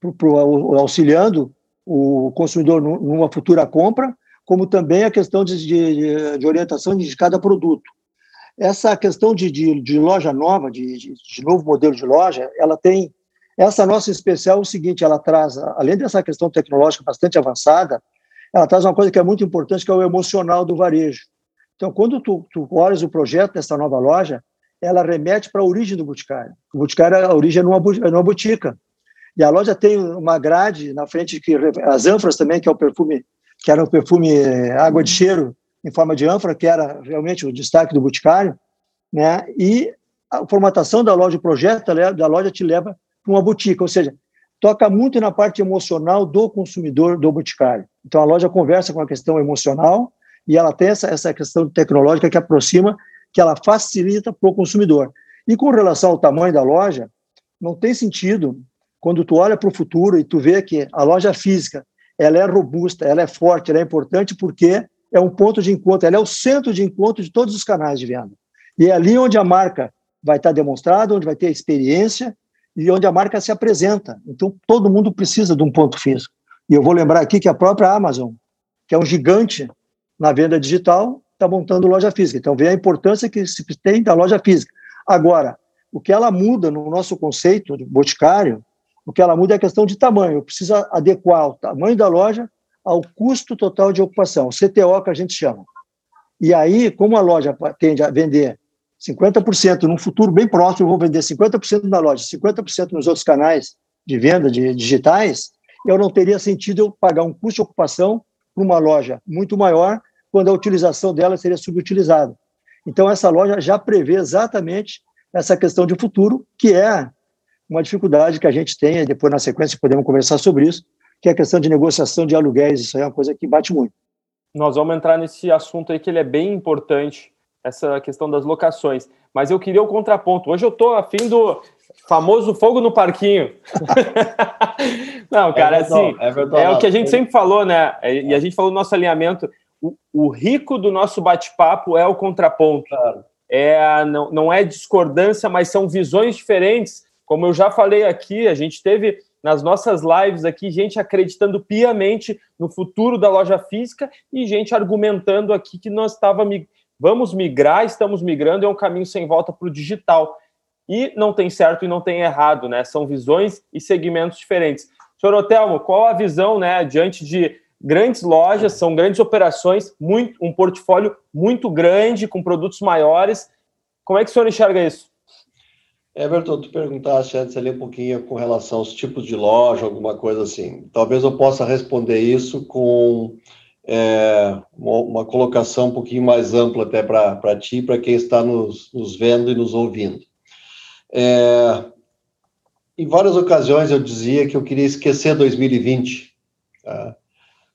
pro, pro, auxiliando o consumidor numa futura compra, como também a questão de, de, de orientação de cada produto. Essa questão de, de, loja nova, de, de, novo modelo de loja, ela tem. Essa nossa especial é o seguinte: ela traz, além dessa questão tecnológica bastante avançada, ela traz uma coisa que é muito importante, que é o emocional do varejo. Então, quando tu, tu olhas o projeto dessa nova loja, ela remete para a origem do Boticário. O Boticário, a origem é numa, é numa botica. E a loja tem uma grade na frente, que as ânforas também, que é o perfume que era o perfume eh, água de cheiro em forma de ânfora, que era realmente o destaque do Boticário, né? E a formatação da loja, o projeto da loja te leva para uma boutique, ou seja, toca muito na parte emocional do consumidor do Boticário. Então a loja conversa com a questão emocional e ela tem essa, essa questão tecnológica que aproxima, que ela facilita para o consumidor. E com relação ao tamanho da loja, não tem sentido quando tu olha para o futuro e tu vê que a loja física ela é robusta, ela é forte, ela é importante porque é um ponto de encontro, ela é o centro de encontro de todos os canais de venda. E é ali onde a marca vai estar demonstrada, onde vai ter a experiência e onde a marca se apresenta. Então, todo mundo precisa de um ponto físico. E eu vou lembrar aqui que a própria Amazon, que é um gigante na venda digital, está montando loja física. Então, vê a importância que se tem da loja física. Agora, o que ela muda no nosso conceito de boticário o que ela muda é a questão de tamanho. Precisa adequar o tamanho da loja ao custo total de ocupação, CTO que a gente chama. E aí, como a loja tende a vender 50%, num futuro bem próximo, eu vou vender 50% na loja, 50% nos outros canais de venda de digitais, eu não teria sentido eu pagar um custo de ocupação para uma loja muito maior, quando a utilização dela seria subutilizada. Então, essa loja já prevê exatamente essa questão de futuro, que é uma dificuldade que a gente tem, e depois na sequência podemos conversar sobre isso, que é a questão de negociação de aluguéis, isso aí é uma coisa que bate muito. Nós vamos entrar nesse assunto aí que ele é bem importante, essa questão das locações. Mas eu queria o contraponto. Hoje eu estou afim do famoso fogo no parquinho. [LAUGHS] Não, cara, é assim, é, é, o que a gente sempre falou, né? E a gente falou no nosso alinhamento. O, o rico do nosso bate-papo é o contraponto. Claro. É, não, não é discordância, mas são visões diferentes como eu já falei aqui, a gente teve nas nossas lives aqui gente acreditando piamente no futuro da loja física e gente argumentando aqui que nós estava vamos migrar, estamos migrando, é um caminho sem volta para o digital. E não tem certo e não tem errado, né? São visões e segmentos diferentes. Senhor Otelmo, qual a visão, né, diante de grandes lojas, são grandes operações, muito, um portfólio muito grande, com produtos maiores. Como é que o senhor enxerga isso? Everton, tu perguntaste antes ali um pouquinho com relação aos tipos de loja, alguma coisa assim. Talvez eu possa responder isso com é, uma, colocação um pouquinho mais ampla até para ti, para quem está nos, nos, vendo e nos ouvindo. É, em várias ocasiões eu dizia que eu queria esquecer 2020. Tá?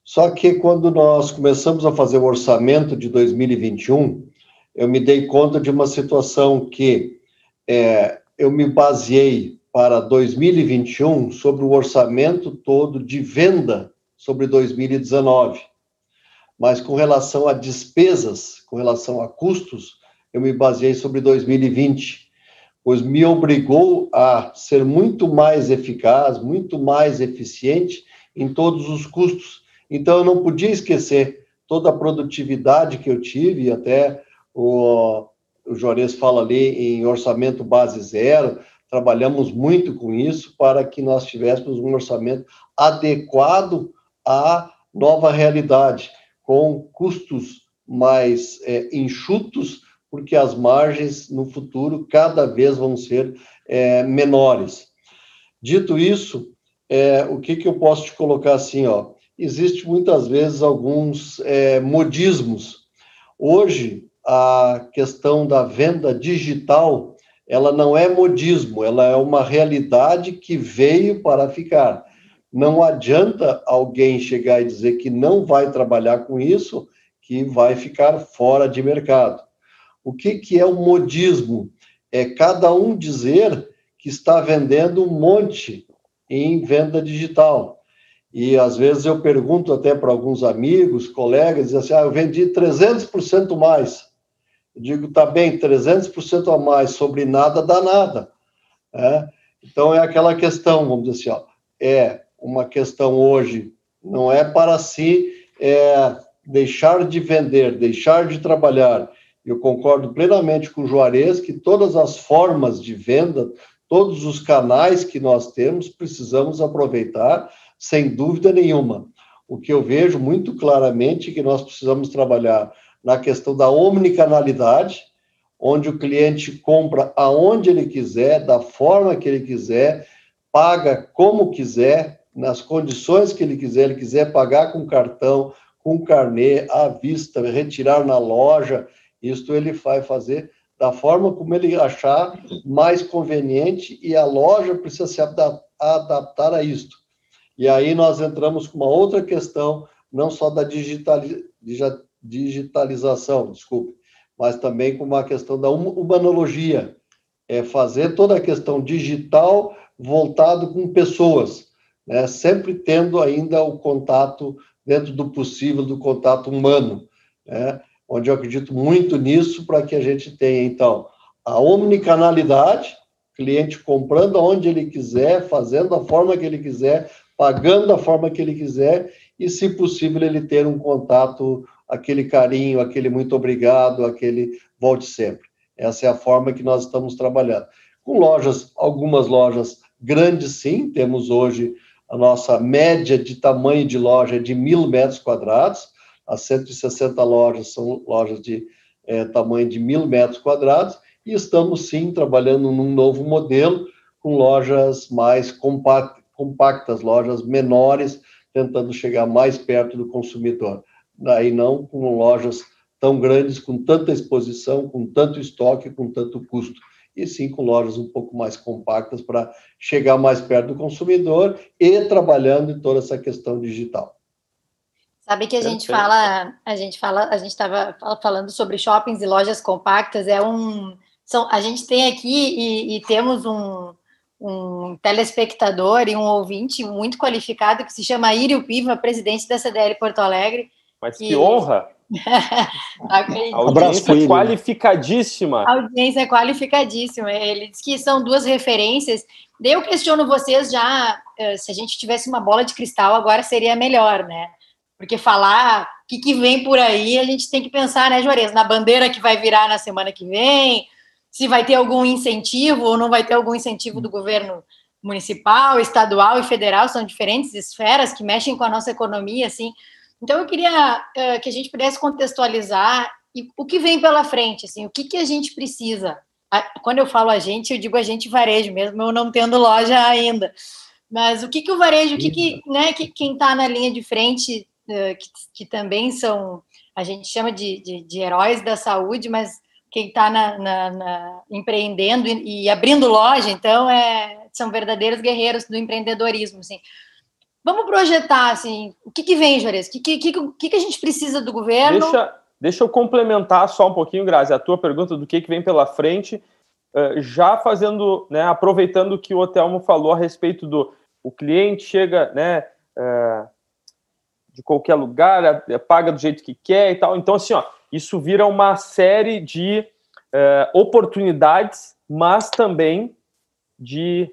Só que quando nós começamos a fazer o orçamento de 2021, eu me dei conta de uma situação que é, eu me baseei para 2021 sobre o orçamento todo de venda sobre 2019. Mas com relação a despesas, com relação a custos, eu me baseei sobre 2020, pois me obrigou a ser muito mais eficaz, muito mais eficiente em todos os custos. Então eu não podia esquecer toda a produtividade que eu tive, até o, o Juarez fala ali em orçamento base zero, trabalhamos muito com isso para que nós tivéssemos um orçamento adequado à nova realidade, com custos mais é, enxutos, porque as margens no futuro cada vez vão ser é, menores. Dito isso, é, o que, que eu posso te colocar assim, ó? Existe muitas vezes alguns é, modismos. Hoje, a questão da venda digital, ela não é modismo, ela é uma realidade que veio para ficar. Não adianta alguém chegar e dizer que não vai trabalhar com isso, que vai ficar fora de mercado. O que, que é o modismo? É cada um dizer que está vendendo um monte em venda digital. E às vezes eu pergunto até para alguns amigos, colegas, dizem assim: ah, eu vendi 300% mais. Eu digo, tá bem, 300% a mais sobre nada dá nada. É? Então é aquela questão, vamos dizer assim, ó, é uma questão hoje, não é para si é, deixar de vender, deixar de trabalhar. Eu concordo plenamente com o Juarez que todas as formas de venda, todos os canais que nós temos, precisamos aproveitar, sem dúvida nenhuma. O que eu vejo muito claramente é que nós precisamos trabalhar na questão da omnicanalidade, onde o cliente compra aonde ele quiser, da forma que ele quiser, paga como quiser, nas condições que ele quiser, ele quiser pagar com cartão, com carnê, à vista, retirar na loja, isto ele vai fazer da forma como ele achar mais conveniente e a loja precisa se adaptar a isto. E aí nós entramos com uma outra questão, não só da digitalização, desculpe, mas também com uma questão da humanologia, é fazer toda a questão digital voltado com pessoas, né? sempre tendo ainda o contato, dentro do possível, do contato humano, né? onde eu acredito muito nisso para que a gente tenha, então, a omnicanalidade, cliente comprando aonde ele quiser, fazendo da forma que ele quiser, pagando da forma que ele quiser, e, se possível, ele ter um contato, aquele carinho, aquele muito obrigado, aquele volte sempre. Essa é a forma que nós estamos trabalhando. Com lojas, algumas lojas grandes, sim, temos hoje a nossa média de tamanho de loja é de mil metros quadrados, as 160 lojas são lojas de é, tamanho de mil metros quadrados, e estamos sim trabalhando num novo modelo com lojas mais compactas, lojas menores, tentando chegar mais perto do consumidor. Daí não com lojas tão grandes, com tanta exposição, com tanto estoque, com tanto custo e sim com lojas um pouco mais compactas para chegar mais perto do consumidor e trabalhando em toda essa questão digital. Sabe que a gente fala, a gente fala, a gente estava falando sobre shoppings e lojas compactas, é um, são, a gente tem aqui e, e temos um, um telespectador e um ouvinte muito qualificado que se chama Írio Piva, presidente da CDL Porto Alegre. Mas que, que honra! [LAUGHS] a audiência é qualificadíssima. A audiência é qualificadíssima. Ele diz que são duas referências. Eu questiono vocês já, eh, se a gente tivesse uma bola de cristal, agora seria melhor, né? Porque falar o que, que vem por aí, a gente tem que pensar, né, Juarez? Na bandeira que vai virar na semana que vem, se vai ter algum incentivo ou não vai ter algum incentivo do governo municipal, estadual e federal, são diferentes esferas que mexem com a nossa economia, assim. Então, eu queria uh, que a gente pudesse contextualizar e, o que vem pela frente, assim, o que, que a gente precisa. Quando eu falo a gente, eu digo a gente varejo, mesmo eu não tendo loja ainda. Mas o que, que o varejo, o que, que, né, que quem está na linha de frente, uh, que, que, também são, a gente chama de, de, de heróis da saúde, mas quem está na, na, na, empreendendo e, e, abrindo loja, então, é, são verdadeiros guerreiros do empreendedorismo. Assim. Vamos projetar, assim, o que, que vem, Juarez? O que, que, que, que a gente precisa do governo? Deixa, deixa eu complementar só um pouquinho, Grazi, a tua pergunta do que, que vem pela frente, uh, já fazendo, né, aproveitando o que o Otelmo falou a respeito do o cliente chega, né, uh, de qualquer lugar, paga do jeito que quer e tal. Então, assim, ó, isso vira uma série de uh, oportunidades, mas também de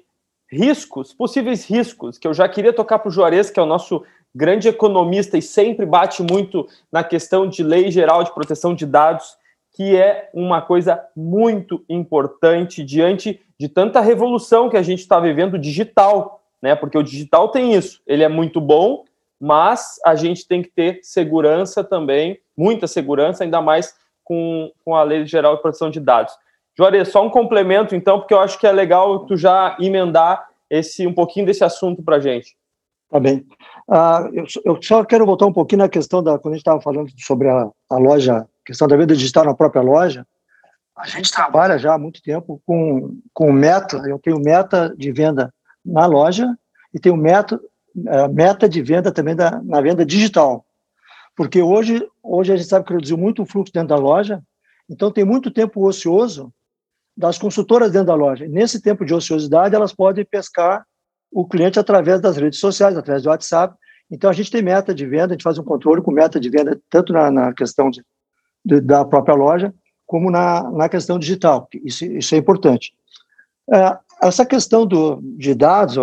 riscos, possíveis riscos, que eu já queria tocar para o Juarez, que é o nosso grande economista e sempre bate muito na questão de lei geral de proteção de dados, que é uma coisa muito importante diante de tanta revolução que a gente está vivendo digital, né? Porque o digital tem isso, ele é muito bom, mas a gente tem que ter segurança também, muita segurança, ainda mais com, com a lei geral de proteção de dados. Juarez, só um complemento, então, porque eu acho que é legal tu já emendar esse um pouquinho desse assunto para a gente. Tá bem. Uh, eu, eu, só quero voltar um pouquinho na questão da quando a gente estava falando sobre a, a loja, questão da venda digital na própria loja. A gente trabalha já há muito tempo com, com meta. Eu tenho meta de venda na loja e tenho meta, meta de venda também da, na venda digital. Porque hoje, hoje a gente sabe que reduziu muito o fluxo dentro da loja, então tem muito tempo ocioso das consultoras dentro da loja. nesse tempo de ociosidade, elas podem pescar o cliente através das redes sociais, através do WhatsApp. Então, a gente tem meta de venda, a gente faz um controle com meta de venda, tanto na, na questão de, de, da própria loja, como na, na questão digital. Isso, isso é importante. É, essa questão do, de dados,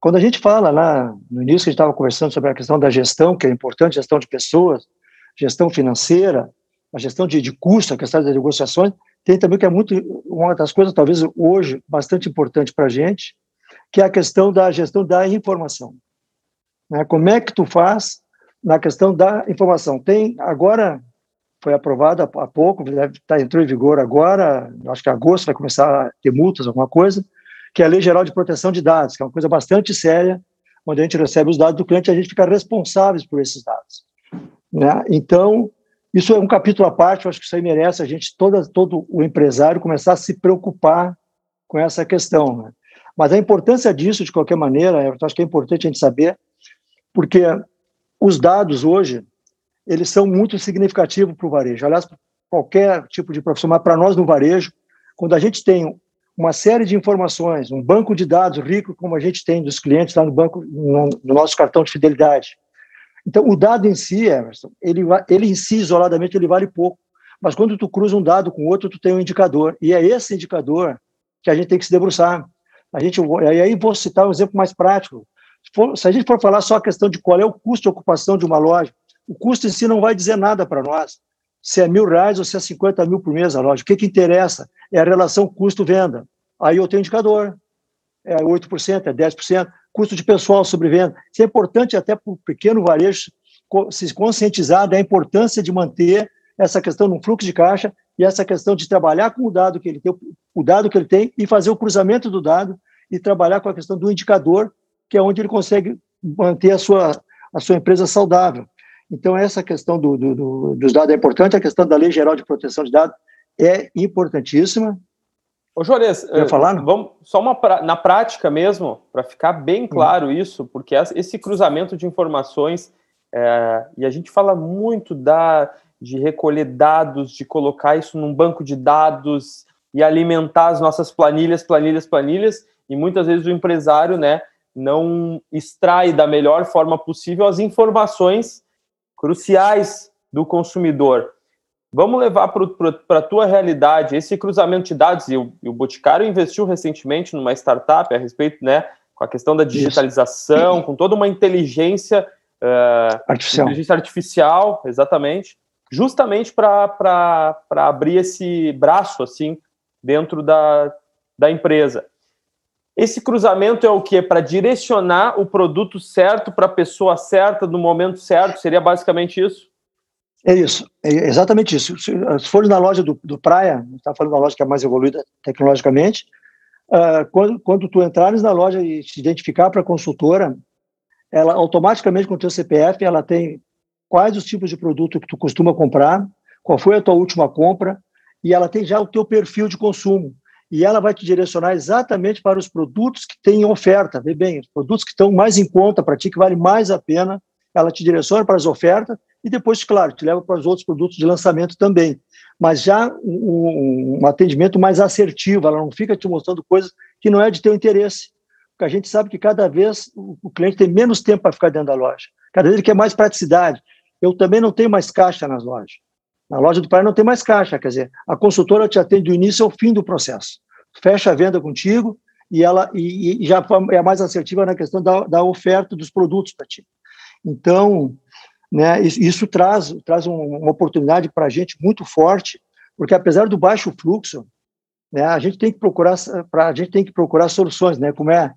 quando a gente fala lá no início, a gente estava conversando sobre a questão da gestão, que é importante, gestão de pessoas, gestão financeira, a gestão de, de custo, a questão das negociações, tem também que é muito uma das coisas talvez hoje bastante importante para a gente, que é a questão da gestão da informação. Né? Como é que tu faz na questão da informação? Tem agora foi aprovado há pouco, deve tá, entrou em vigor agora, acho que agosto vai começar a ter multas, alguma coisa, que é a Lei Geral de Proteção de Dados, que é uma coisa bastante séria, onde a gente recebe os dados do cliente e a gente fica responsáveis por esses dados. Né? Então, isso é um capítulo à parte, eu acho que isso aí merece a gente, toda, todo o empresário, começar a se preocupar com essa questão. Né? Mas a importância disso, de qualquer maneira, eu acho que é importante a gente saber, porque os dados hoje, eles são muito significativos para o varejo. Aliás, qualquer tipo de profissional, para nós no varejo, quando a gente tem uma série de informações, um banco de dados rico como a gente tem dos clientes lá no banco, no, no nosso cartão de fidelidade, então, o dado em si, Emerson, ele, ele em si, isoladamente, ele vale pouco. Mas quando tu cruza um dado com outro, tu tem um indicador. E é esse indicador que a gente tem que se debruçar. A gente, e aí vou citar um exemplo mais prático. Se, for, se a gente for falar só a questão de qual é o custo de ocupação de uma loja, o custo em si não vai dizer nada para nós. Se é mil reais ou se é 50 mil por mês a loja. O que, que interessa é a relação custo-venda. Aí eu tenho indicador. É 8%, é 10% custo de pessoal sobre venda. Isso é importante até para o pequeno varejo se conscientizar da importância de manter essa questão no fluxo de caixa e essa questão de trabalhar com o dado que ele tem, o dado que ele tem e fazer o cruzamento do dado e trabalhar com a questão do indicador, que é onde ele consegue manter a sua, a sua empresa saudável. Então, essa questão do, do, do, dos dados é importante, a questão da Lei Geral de Proteção de Dados é importantíssima, Ô, Juarez, eh, falar? vamos só uma na prática mesmo, para ficar bem claro hum. isso, porque esse cruzamento de informações, é, e a gente fala muito da, de recolher dados, de colocar isso num banco de dados e alimentar as nossas planilhas, planilhas, planilhas, e muitas vezes o empresário né, não extrai da melhor forma possível as informações cruciais do consumidor. Vamos levar para a tua realidade esse cruzamento de dados. E o, e o Boticário investiu recentemente numa startup a respeito, né, com a questão da digitalização, Isso. com toda uma inteligência uh, artificial. inteligência artificial, exatamente, justamente para abrir esse braço assim dentro da, da empresa. Esse cruzamento é o que? Para direcionar o produto certo para a pessoa certa, no momento certo? Seria basicamente isso? É isso, é exatamente isso. Se, se for na loja do, do Praia, está falando da loja que é mais evoluída tecnologicamente, uh, quando, quando tu entrares na loja e te identificar para a consultora, ela automaticamente com o teu CPF, ela tem quais os tipos de produto que tu costuma comprar, qual foi a tua última compra, e ela tem já o teu perfil de consumo. E ela vai te direcionar exatamente para os produtos que têm oferta. Vê bem, os produtos que estão mais em conta para ti, que vale mais a pena, ela te direciona para as ofertas e depois, claro, te leva para os outros produtos de lançamento também. Mas já um, um, atendimento mais assertivo, ela não fica te mostrando coisas que não é de teu interesse. Porque a gente sabe que cada vez o cliente tem menos tempo para ficar dentro da loja. Cada vez ele quer mais praticidade. Eu também não tenho mais caixa nas lojas. Na loja do pai não tem mais caixa, quer dizer, a consultora te atende do início ao fim do processo. Fecha a venda contigo e ela e, e já é mais assertiva na questão da, da oferta dos produtos para ti. Então, né? Isso traz, traz uma oportunidade para a gente muito forte, porque apesar do baixo fluxo, né, a gente tem que procurar para a gente tem que procurar soluções, né? Como é,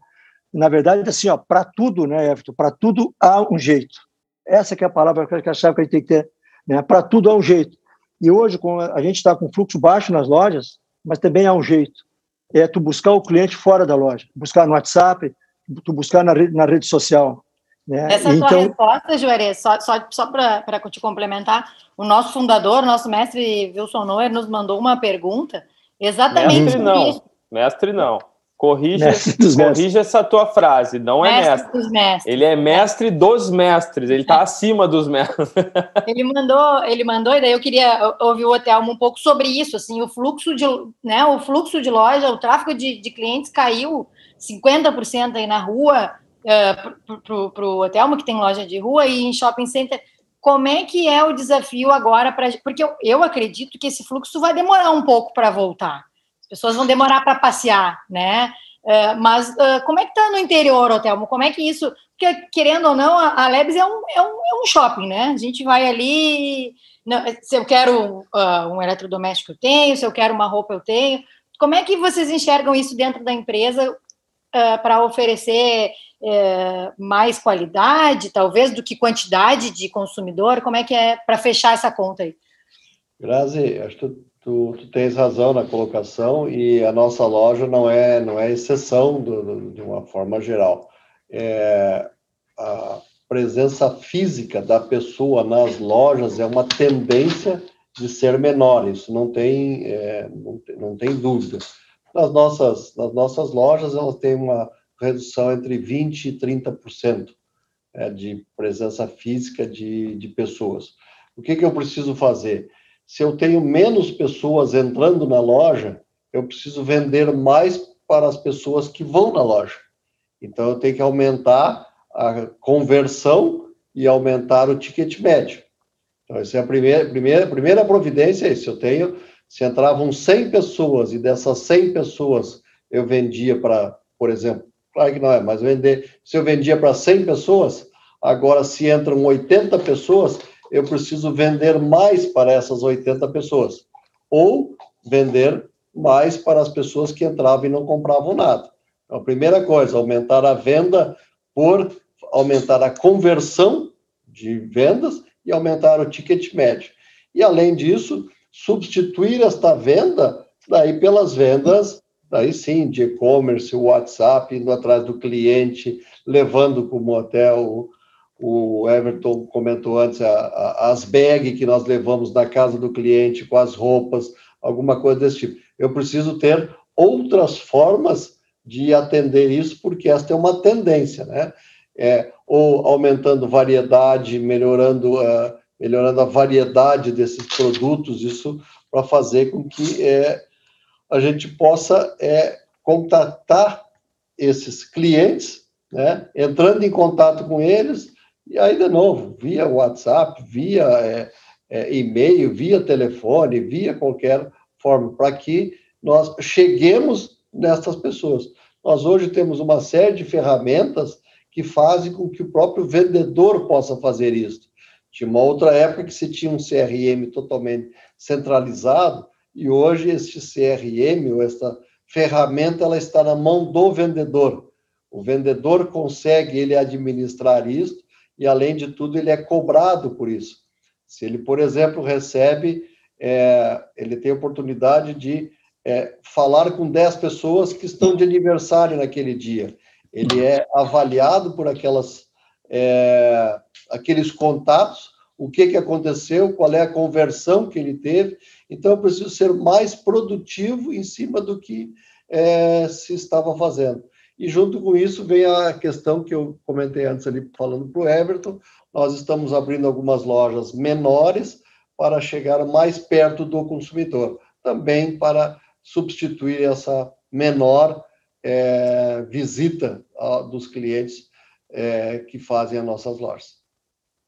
na verdade, assim, ó, para tudo, né, Everton, para tudo há um jeito. Essa que é a palavra que a chave que a gente tem que ter, né? Para tudo há um jeito. E hoje, com a gente está com fluxo baixo nas lojas, mas também há um jeito. é tu buscar o cliente fora da loja, buscar no WhatsApp, tu buscar na rede, na rede social. Né? Essa então, tua resposta, Juarez, só, só, só para te complementar, o nosso fundador, nosso mestre Wilson Noer, nos mandou uma pergunta exatamente mestre não, isso. Mestre não. Corrija, corrija essa tua frase, não é mestre. Dos mestres. Ele é mestre dos mestres, ele está é. acima dos mestres. [LAUGHS] Ele mandou, ele mandou, e daí eu queria ouvir o Otelmo um pouco sobre isso, assim, o fluxo de, né, o fluxo de loja, o tráfego de, de clientes caiu 50% aí na rua, uh, para o Otelmo, que tem loja de rua, e em shopping center. Como é que é o desafio agora para. Porque eu, eu acredito que esse fluxo vai demorar um pouco para voltar pessoas vão demorar para passear, né? Uh, mas uh, como é que está no interior, Otelmo? Como é que isso. Porque, querendo ou não, a, Lebes é um, é, um, é um shopping, né? A gente vai ali. Não, se eu quero uh, um eletrodoméstico, eu tenho, se eu quero uma roupa, eu tenho. Como é que vocês enxergam isso dentro da empresa para oferecer mais qualidade, talvez, do que quantidade de consumidor? Como é que é para fechar essa conta aí? Grazi, acho que Tu, tu tens razão na colocação e a nossa loja não é não é exceção do, do, de uma forma geral. É, a presença física da pessoa nas lojas é uma tendência de ser menor. Isso não tem é, não, tem, não tem dúvida. Nas nossas nas nossas lojas elas têm uma redução entre 20 e 30% é, de presença física de, de pessoas. O que, que eu preciso fazer? Se eu tenho menos pessoas entrando na loja, eu preciso vender mais para as pessoas que vão na loja. Então, eu tenho que aumentar a conversão e aumentar o ticket médio. Então, essa é a primeira, primeira, primeira providência. É isso. Eu tenho, se entravam 100 pessoas e dessas 100 pessoas eu vendia para, por exemplo, claro que não é, mas vender, se eu vendia para 100 pessoas, agora se entram 80 pessoas, eu preciso vender mais para essas 80 pessoas, ou vender mais para as pessoas que entravam e não compravam nada. Então, a primeira coisa, aumentar a venda por aumentar a conversão de vendas e aumentar o ticket médio. E além disso, substituir esta venda daí pelas vendas, daí sim, de e-commerce, WhatsApp, indo atrás do cliente, levando como hotel o Everton comentou antes, a, a, as bags que nós levamos na casa do cliente com as roupas, alguma coisa desse tipo. Eu preciso ter outras formas de atender isso, porque esta é uma tendência, né? É, ou aumentando variedade, melhorando, uh, melhorando a variedade desses produtos, isso para fazer com que é, a gente possa é, contatar esses clientes, né? entrando em contato com eles, e aí, de novo, via WhatsApp, via é, é, e-mail, via telefone, via qualquer forma, para que nós cheguemos nessas pessoas. Nós hoje temos uma série de ferramentas que fazem com que o próprio vendedor possa fazer isso. Tinha uma outra época que se tinha um CRM totalmente centralizado, e hoje este CRM, ou esta ferramenta, ela está na mão do vendedor. O vendedor consegue ele administrar isso e, além de tudo, ele é cobrado por isso. Se ele, por exemplo, recebe, é, ele tem a oportunidade de é, falar com 10 pessoas que estão de aniversário naquele dia. Ele é avaliado por aquelas, é, aqueles contatos, o que, que aconteceu, qual é a conversão que ele teve. Então, eu preciso ser mais produtivo em cima do que é, se estava fazendo. E junto com isso vem a questão que eu comentei antes ali falando para o Everton, nós estamos abrindo algumas lojas menores para chegar mais perto do consumidor, também para substituir essa menor é, visita a, dos clientes é, que fazem as nossas lojas.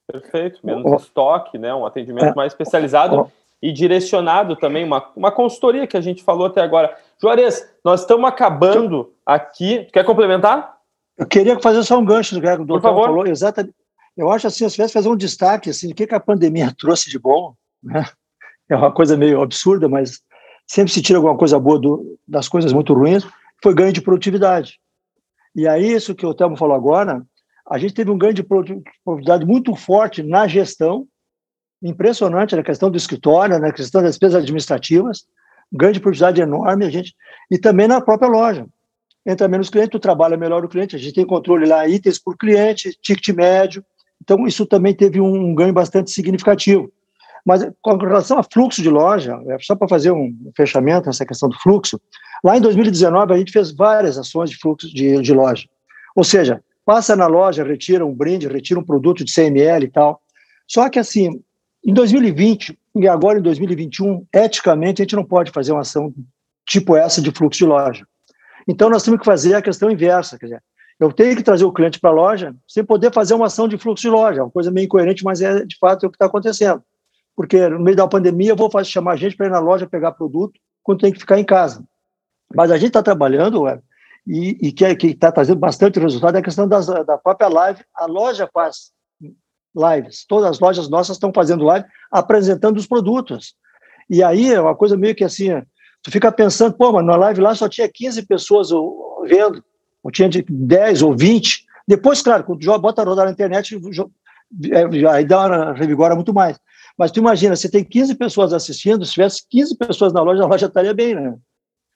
Perfeito, menos oh. estoque, né? um atendimento é. mais especializado. Oh e direcionado também, uma, uma consultoria que a gente falou até agora. Juarez, nós estamos acabando aqui. Quer complementar? Eu queria fazer só um gancho do que o doutor falou. Exatamente. Eu acho assim, se tivesse fazer um destaque assim, o que, que a pandemia [LAUGHS] trouxe de bom, né? é uma coisa meio absurda, mas sempre se tira alguma coisa boa do, das coisas muito ruins, foi ganho de produtividade. E aí, isso que o Telmo falou agora, a gente teve um ganho de produtividade muito forte na gestão, impressionante na questão do escritório, na questão das despesas administrativas, ganho de produtividade enorme, a gente, e também na própria loja. Entra menos cliente, tu trabalha melhor o cliente, a gente tem controle lá, itens por cliente, ticket médio, então isso também teve um ganho bastante significativo. Mas com relação a fluxo de loja, é só para fazer um fechamento nessa questão do fluxo, lá em 2019 a gente fez várias ações de fluxo de, de loja. Ou seja, passa na loja, retira um brinde, retira um produto de CML e tal. Só que assim, em 2020 e agora em 2021, eticamente, a gente não pode fazer uma ação tipo essa de fluxo de loja. Então, nós temos que fazer a questão inversa, quer dizer, eu tenho que trazer o cliente para a loja sem poder fazer uma ação de fluxo de loja, uma coisa meio incoerente, mas é de fato é o que está acontecendo. Porque no meio da pandemia eu vou fazer, chamar gente para ir na loja pegar produto quando tem que ficar em casa. Mas a gente está trabalhando, ué, e, e que está trazendo bastante resultado é a questão das, da própria live. A loja faz lives, todas as lojas nossas estão fazendo live apresentando os produtos. E aí é uma coisa meio que assim, tu fica pensando, pô, mas na live lá só tinha 15 pessoas vendo, ou tinha de 10 ou 20. Depois, claro, quando tu bota a rodar na internet, é, aí dá uma revigora muito mais. Mas tu imagina, você tem 15 pessoas assistindo, se tivesse 15 pessoas na loja, a loja estaria bem, né?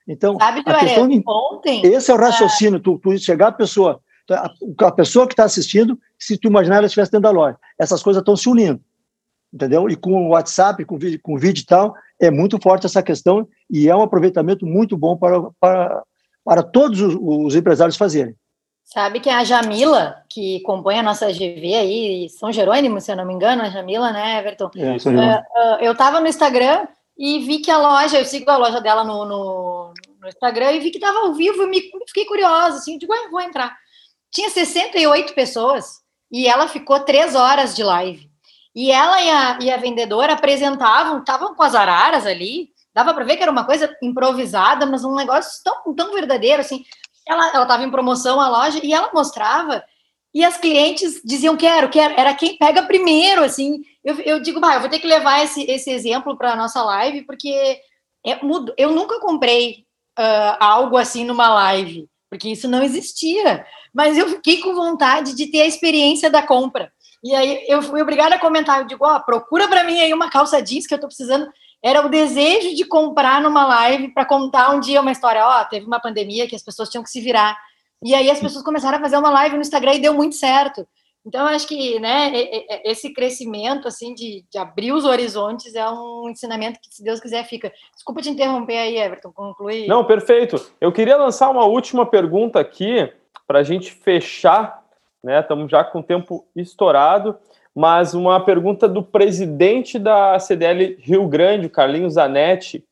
Então, Sabe, a questão de, ontem, esse é o raciocínio, tu, tu chegar a pessoa, a, a pessoa que está assistindo, se tu imaginar ela estivesse dentro da loja. Essas coisas estão se unindo, entendeu? E com o WhatsApp, com vídeo, com vídeo e tal, é muito forte essa questão e é um aproveitamento muito bom para, para, para todos os, os empresários fazerem. Sabe que a Jamila, que compõe a nossa GV aí, São Jerônimo, se eu não me engano, a Jamila, né, Everton? É, uh, eu estava no Instagram e vi que a loja, eu sigo a loja dela no, no, no Instagram e vi que estava ao vivo e me, fiquei curiosa, assim, digo, ah, vou entrar. Tinha 68 pessoas e ela ficou três horas de live. E ela e a, e a vendedora apresentavam, estavam com as araras ali, dava para ver que era uma coisa improvisada, mas um negócio tão, tão verdadeiro, assim, ela estava em promoção a loja e ela mostrava e as clientes diziam quero, quero, era quem pega primeiro, assim. Eu, eu digo, bah, eu vou ter que levar esse, esse exemplo para a nossa live, porque é, eu nunca comprei uh, algo assim numa live, porque isso não existia. Mas eu fiquei com vontade de ter a experiência da compra. E aí eu fui obrigada a comentar, eu digo, ó, oh, procura para mim aí uma calça jeans que eu estou precisando era o desejo de comprar numa live para contar um dia uma história. Ó, oh, teve uma pandemia que as pessoas tinham que se virar. E aí as pessoas começaram a fazer uma live no Instagram e deu muito certo. Então, acho que né, esse crescimento assim de, de, abrir os horizontes é um ensinamento que, se Deus quiser, fica. Desculpa te interromper aí, Everton, conclui. Não, perfeito. Eu queria lançar uma última pergunta aqui para a gente fechar. Né? Estamos já com o tempo estourado mas uma pergunta do presidente da CDL Rio Grande, o Carlinhos Zanetti.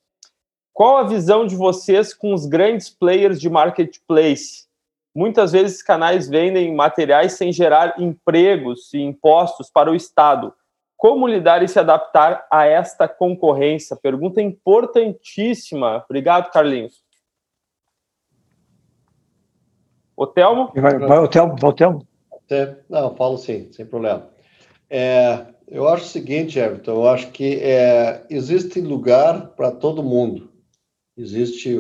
Qual a visão de vocês com os grandes players de marketplace? Muitas vezes canais vendem materiais sem gerar empregos e impostos para o Estado. Como lidar e se adaptar a esta concorrência? Pergunta importantíssima. Obrigado, Carlinhos. O Telmo? Vai, vai o Telmo, vai o Telmo. Não, falo sim, sem problema. É, eu acho o seguinte, Everton, eu acho que é, existe lugar para todo mundo. Existe,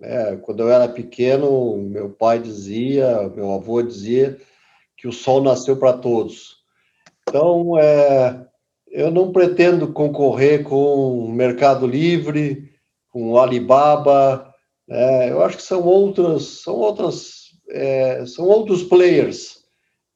é, quando eu era pequeno, meu pai dizia, meu avô dizia que o sol nasceu para todos. Então, é, eu não pretendo concorrer com o Mercado Livre, com o Alibaba. É, eu acho que são outras, são outras, é, são outros players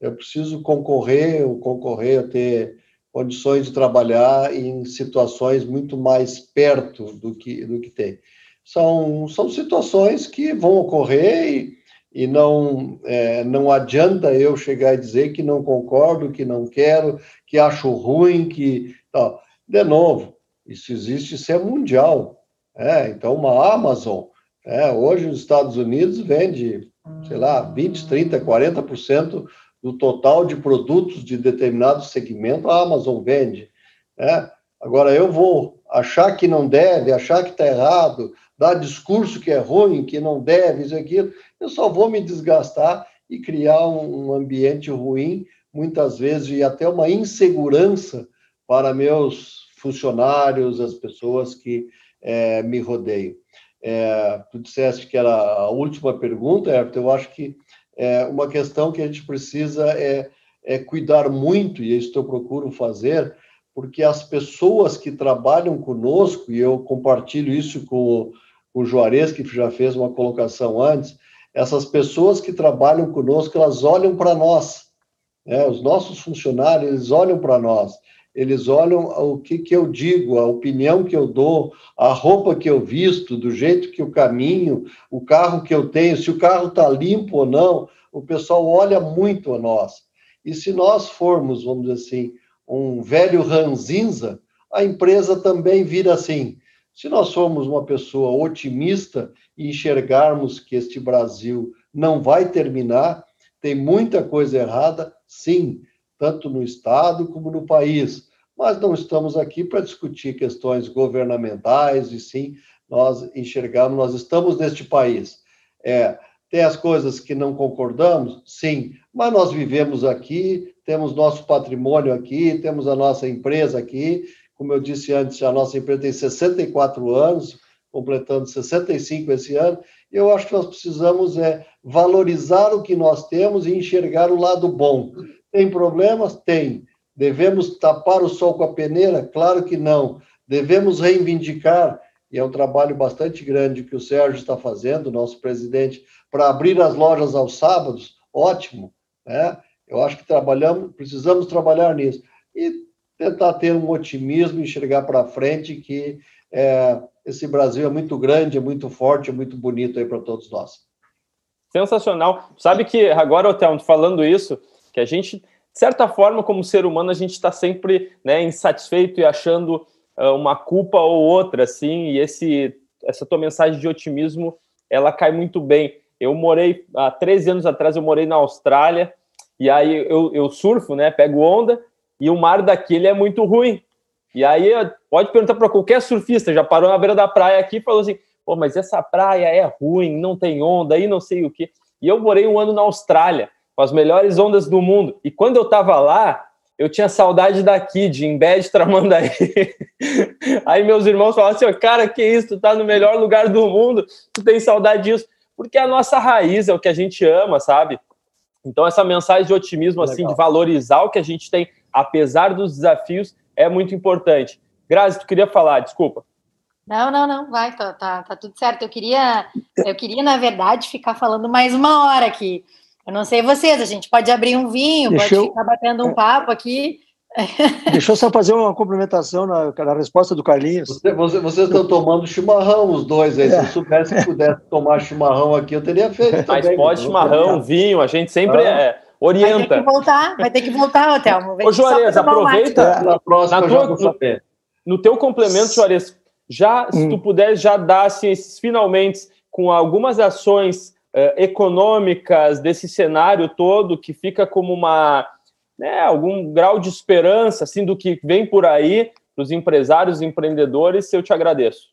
eu preciso concorrer, ou concorrer a ter condições de trabalhar em situações muito mais perto do que, do que tem. São, são situações que vão ocorrer e, e não, é, não adianta eu chegar e dizer que não concordo, que não quero, que acho ruim, que. Não. De novo, isso existe, isso é mundial. É, então, uma Amazon, é, hoje nos Estados Unidos vende, sei lá, 20, 30, 40% do total de produtos de determinado segmento, a Amazon vende. Né? Agora, eu vou achar que não deve, achar que está errado, dar discurso que é ruim, que não deve, isso e aquilo, eu só vou me desgastar e criar um ambiente ruim, muitas vezes, e até uma insegurança para meus funcionários, as pessoas que é, me rodeiam. É, tu disseste que era a última pergunta, Everton, eu acho que é uma questão que a gente precisa é, é cuidar muito, e é isso que eu procuro fazer, porque as pessoas que trabalham conosco, e eu compartilho isso com o Juarez, que já fez uma colocação antes, essas pessoas que trabalham conosco, elas olham para nós, né? os nossos funcionários, eles olham para nós, eles olham o que, que eu digo, a opinião que eu dou, a roupa que eu visto, do jeito que eu caminho, o carro que eu tenho, se o carro está limpo ou não, o pessoal olha muito a nós. E se nós formos, vamos dizer assim, um velho ranzinza, a empresa também vira assim. Se nós formos uma pessoa otimista e enxergarmos que este Brasil não vai terminar, tem muita coisa errada, sim, tanto no Estado como no país. Mas não estamos aqui para discutir questões governamentais, e sim, nós enxergamos, nós estamos neste país. É, tem as coisas que não concordamos? Sim, mas nós vivemos aqui, temos nosso patrimônio aqui, temos a nossa empresa aqui. Como eu disse antes, a nossa empresa tem 64 anos, completando 65 esse ano. E eu acho que nós precisamos é valorizar o que nós temos e enxergar o lado bom. Tem problemas? Tem. Devemos tapar o sol com a peneira? Claro que não. Devemos reivindicar, e é um trabalho bastante grande que o Sérgio está fazendo, nosso presidente, para abrir as lojas aos sábados, ótimo, né? Eu acho que trabalhamos, precisamos trabalhar nisso e tentar ter um otimismo, enxergar para frente que é, esse Brasil é muito grande, é muito forte, é muito bonito aí para todos nós. Sensacional. Sabe que agora, Otel, falando isso, que a gente, de certa forma, como ser humano, a gente está sempre né, insatisfeito e achando uh, uma culpa ou outra, assim, e esse, essa tua mensagem de otimismo, ela cai muito bem. Eu morei, há 13 anos atrás, eu morei na Austrália, e aí eu, eu surfo, né, pego onda, e o mar daquele é muito ruim. E aí pode perguntar para qualquer surfista, já parou na beira da praia aqui e falou assim: pô, mas essa praia é ruim, não tem onda, aí não sei o quê. E eu morei um ano na Austrália, com as melhores ondas do mundo. E quando eu estava lá, eu tinha saudade daqui, de Embed Tramandaí. [LAUGHS] aí meus irmãos falaram assim: cara, que isso, tu tá no melhor lugar do mundo, tu tem saudade disso porque a nossa raiz é o que a gente ama, sabe? Então, essa mensagem de otimismo, Legal. assim, de valorizar o que a gente tem, apesar dos desafios, é muito importante. Grazi, tu queria falar, desculpa. Não, não, não, vai, tá, tá, tá tudo certo. Eu queria, eu queria, na verdade, ficar falando mais uma hora aqui. Eu não sei vocês, a gente pode abrir um vinho, Deixa pode eu... ficar batendo um papo aqui. [LAUGHS] Deixa eu só fazer uma complementação na, na resposta do Carlinhos. Você, você, vocês estão tomando chimarrão, os dois aí. É. Se eu soubesse que pudesse tomar chimarrão aqui, eu teria feito. Mas também, pode chimarrão, vinho, a gente sempre ah. é, orienta. Vai ter que voltar, vai ter que voltar, Otelmo. Ô, Juarez, aproveita. É. Na próxima, na tua, no, no, teu complemento, Juarez, já, hum. se tu puder já dar assim, esses finalmente com algumas ações econômicas desse cenário todo, que fica como uma né, algum grau de esperança assim do que vem por aí para os empresários e empreendedores, eu te agradeço.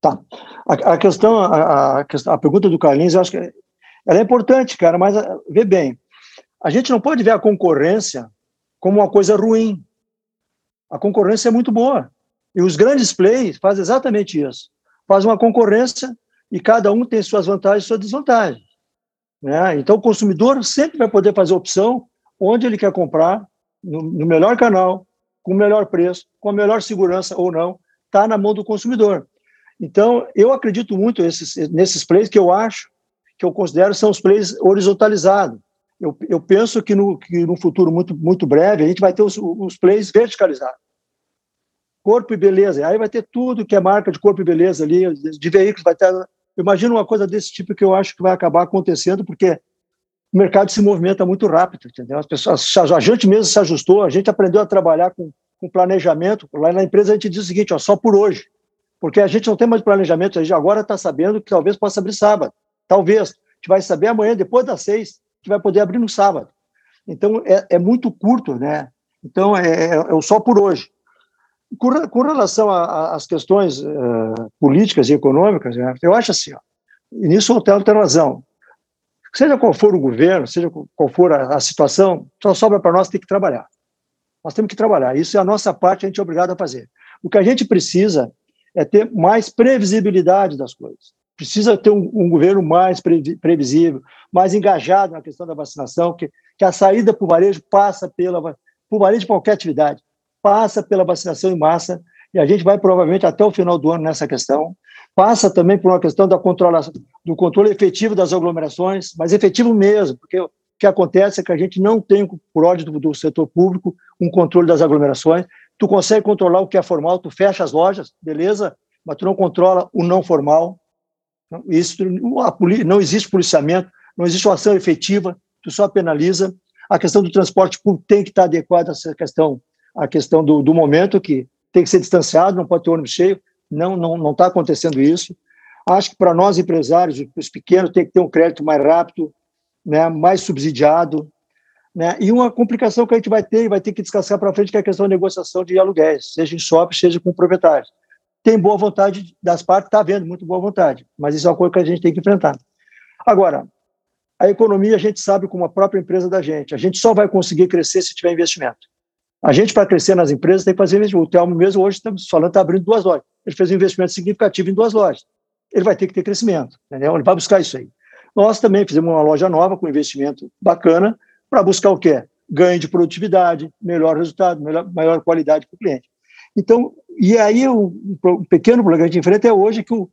Tá. A, a questão, a, a, a, pergunta do Carlinhos, eu acho que ela é importante, cara, mas ah, vê bem, a gente não pode ver a concorrência como uma coisa ruim. A concorrência é muito boa. E os grandes players fazem exatamente isso. Fazem uma concorrência e cada um tem suas vantagens e suas desvantagens. Né? Então, o consumidor sempre vai poder fazer opção onde ele quer comprar, no, no melhor canal, com o melhor preço, com a melhor segurança ou não, está na mão do consumidor. Então, eu acredito muito esses, nesses plays que eu acho, que eu considero são os plays horizontalizados. Eu, eu penso que no, que no futuro muito, muito breve a gente vai ter os, os plays verticalizados. Corpo e beleza, aí vai ter tudo que é marca de corpo e beleza ali, de veículos, vai ter. Imagina uma coisa desse tipo que eu acho que vai acabar acontecendo, porque o mercado se movimenta muito rápido, entendeu? As pessoas, a gente mesmo se ajustou, a gente aprendeu a trabalhar com, com planejamento. Lá na empresa a gente diz o seguinte, ó, só por hoje, porque a gente não tem mais planejamento, a gente agora está sabendo que talvez possa abrir sábado, talvez. A gente vai saber amanhã, depois das seis, que vai poder abrir no sábado. Então, é, é muito curto, né? Então, é, é, é só por hoje. Com, com relação às questões uh, políticas e econômicas, né, eu acho assim, ó, e nisso o Otelo tem razão, Seja qual for o governo, seja qual for a, a situação, só sobra para nós ter que trabalhar. Nós temos que trabalhar. Isso é a nossa parte, a gente é obrigado a fazer. O que a gente precisa é ter mais previsibilidade das coisas. Precisa ter um, um governo mais previsível, mais engajado na questão da vacinação, que, que a saída para o varejo passa pela o varejo de qualquer atividade, passa pela vacinação em massa, e a gente vai provavelmente até o final do ano nessa questão. Passa também por uma questão da do controle efetivo das aglomerações, mas efetivo mesmo, porque o que acontece é que a gente não tem, por ordem do, do setor público, um controle das aglomerações. Tu consegue controlar o que é formal, tu fecha as lojas, beleza, mas tu não controla o não formal. Isso, não existe policiamento, não existe ação efetiva, tu só penaliza. A questão do transporte público tem que estar adequada a essa questão, a questão do, do momento, que tem que ser distanciado, não pode ter ônibus cheio. Não, não, não está acontecendo isso. Acho que para nós empresários, os pequenos, tem que ter um crédito mais rápido, né, mais subsidiado, né? E uma complicação que a gente vai ter e vai ter que descascar para frente que é a questão da negociação de aluguéis, seja em SOP, seja com proprietários. Tem boa vontade das partes, está havendo muito boa vontade, mas isso é uma coisa que a gente tem que enfrentar. Agora, a economia a gente sabe como a própria empresa da gente, a gente só vai conseguir crescer se tiver investimento. A gente, para crescer nas empresas, tem que fazer investimento. O Telmo mesmo, hoje, estamos falando, está abrindo duas lojas. Ele fez um investimento significativo em duas lojas. Ele vai ter que ter crescimento, entendeu? Ele vai buscar isso aí. Nós também fizemos uma loja nova com investimento bacana para buscar o quê? Ganho de produtividade, melhor resultado, melhor, maior qualidade para o cliente. Então, e aí o, o pequeno problema que a gente enfrenta é hoje que o,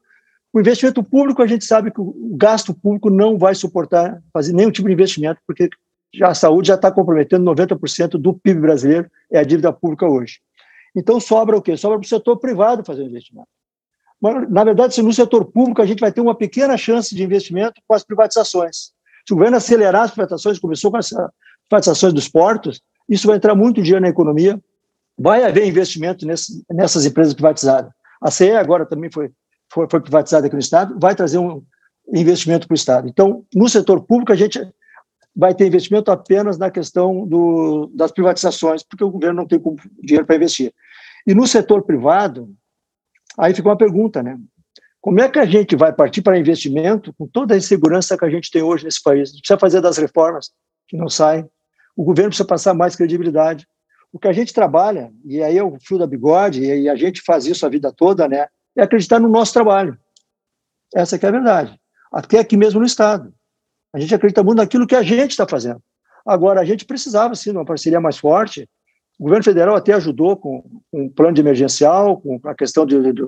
o investimento público, a gente sabe que o gasto público não vai suportar fazer nenhum tipo de investimento, porque já a saúde já está comprometendo 90% do PIB brasileiro, é a dívida pública hoje. Então sobra o quê? Sobra para o setor privado fazer investimento. Mas, na verdade, se no setor público a gente vai ter uma pequena chance de investimento com as privatizações. Se o governo acelerar as privatizações, começou com as privatizações dos portos, isso vai entrar muito dinheiro na economia, vai haver investimento nesse, nessas empresas privatizadas. A CE agora também foi, foi, foi privatizada aqui no Estado, vai trazer um investimento para o Estado. Então, no setor público, a gente vai ter investimento apenas na questão do, das privatizações, porque o governo não tem dinheiro para investir. E no setor privado, aí fica uma pergunta, né? Como é que a gente vai partir para investimento com toda a insegurança que a gente tem hoje nesse país? A gente precisa fazer das reformas que não saem, o governo precisa passar mais credibilidade. O que a gente trabalha, e aí é o fio da bigode, e a gente faz isso a vida toda, né? É acreditar no nosso trabalho. Essa é a verdade. Até aqui mesmo no Estado. A gente acredita muito naquilo que a gente está fazendo. Agora, a gente precisava, sim, de uma parceria mais forte. O governo federal até ajudou com, um plano de emergencial, com a questão de, de, de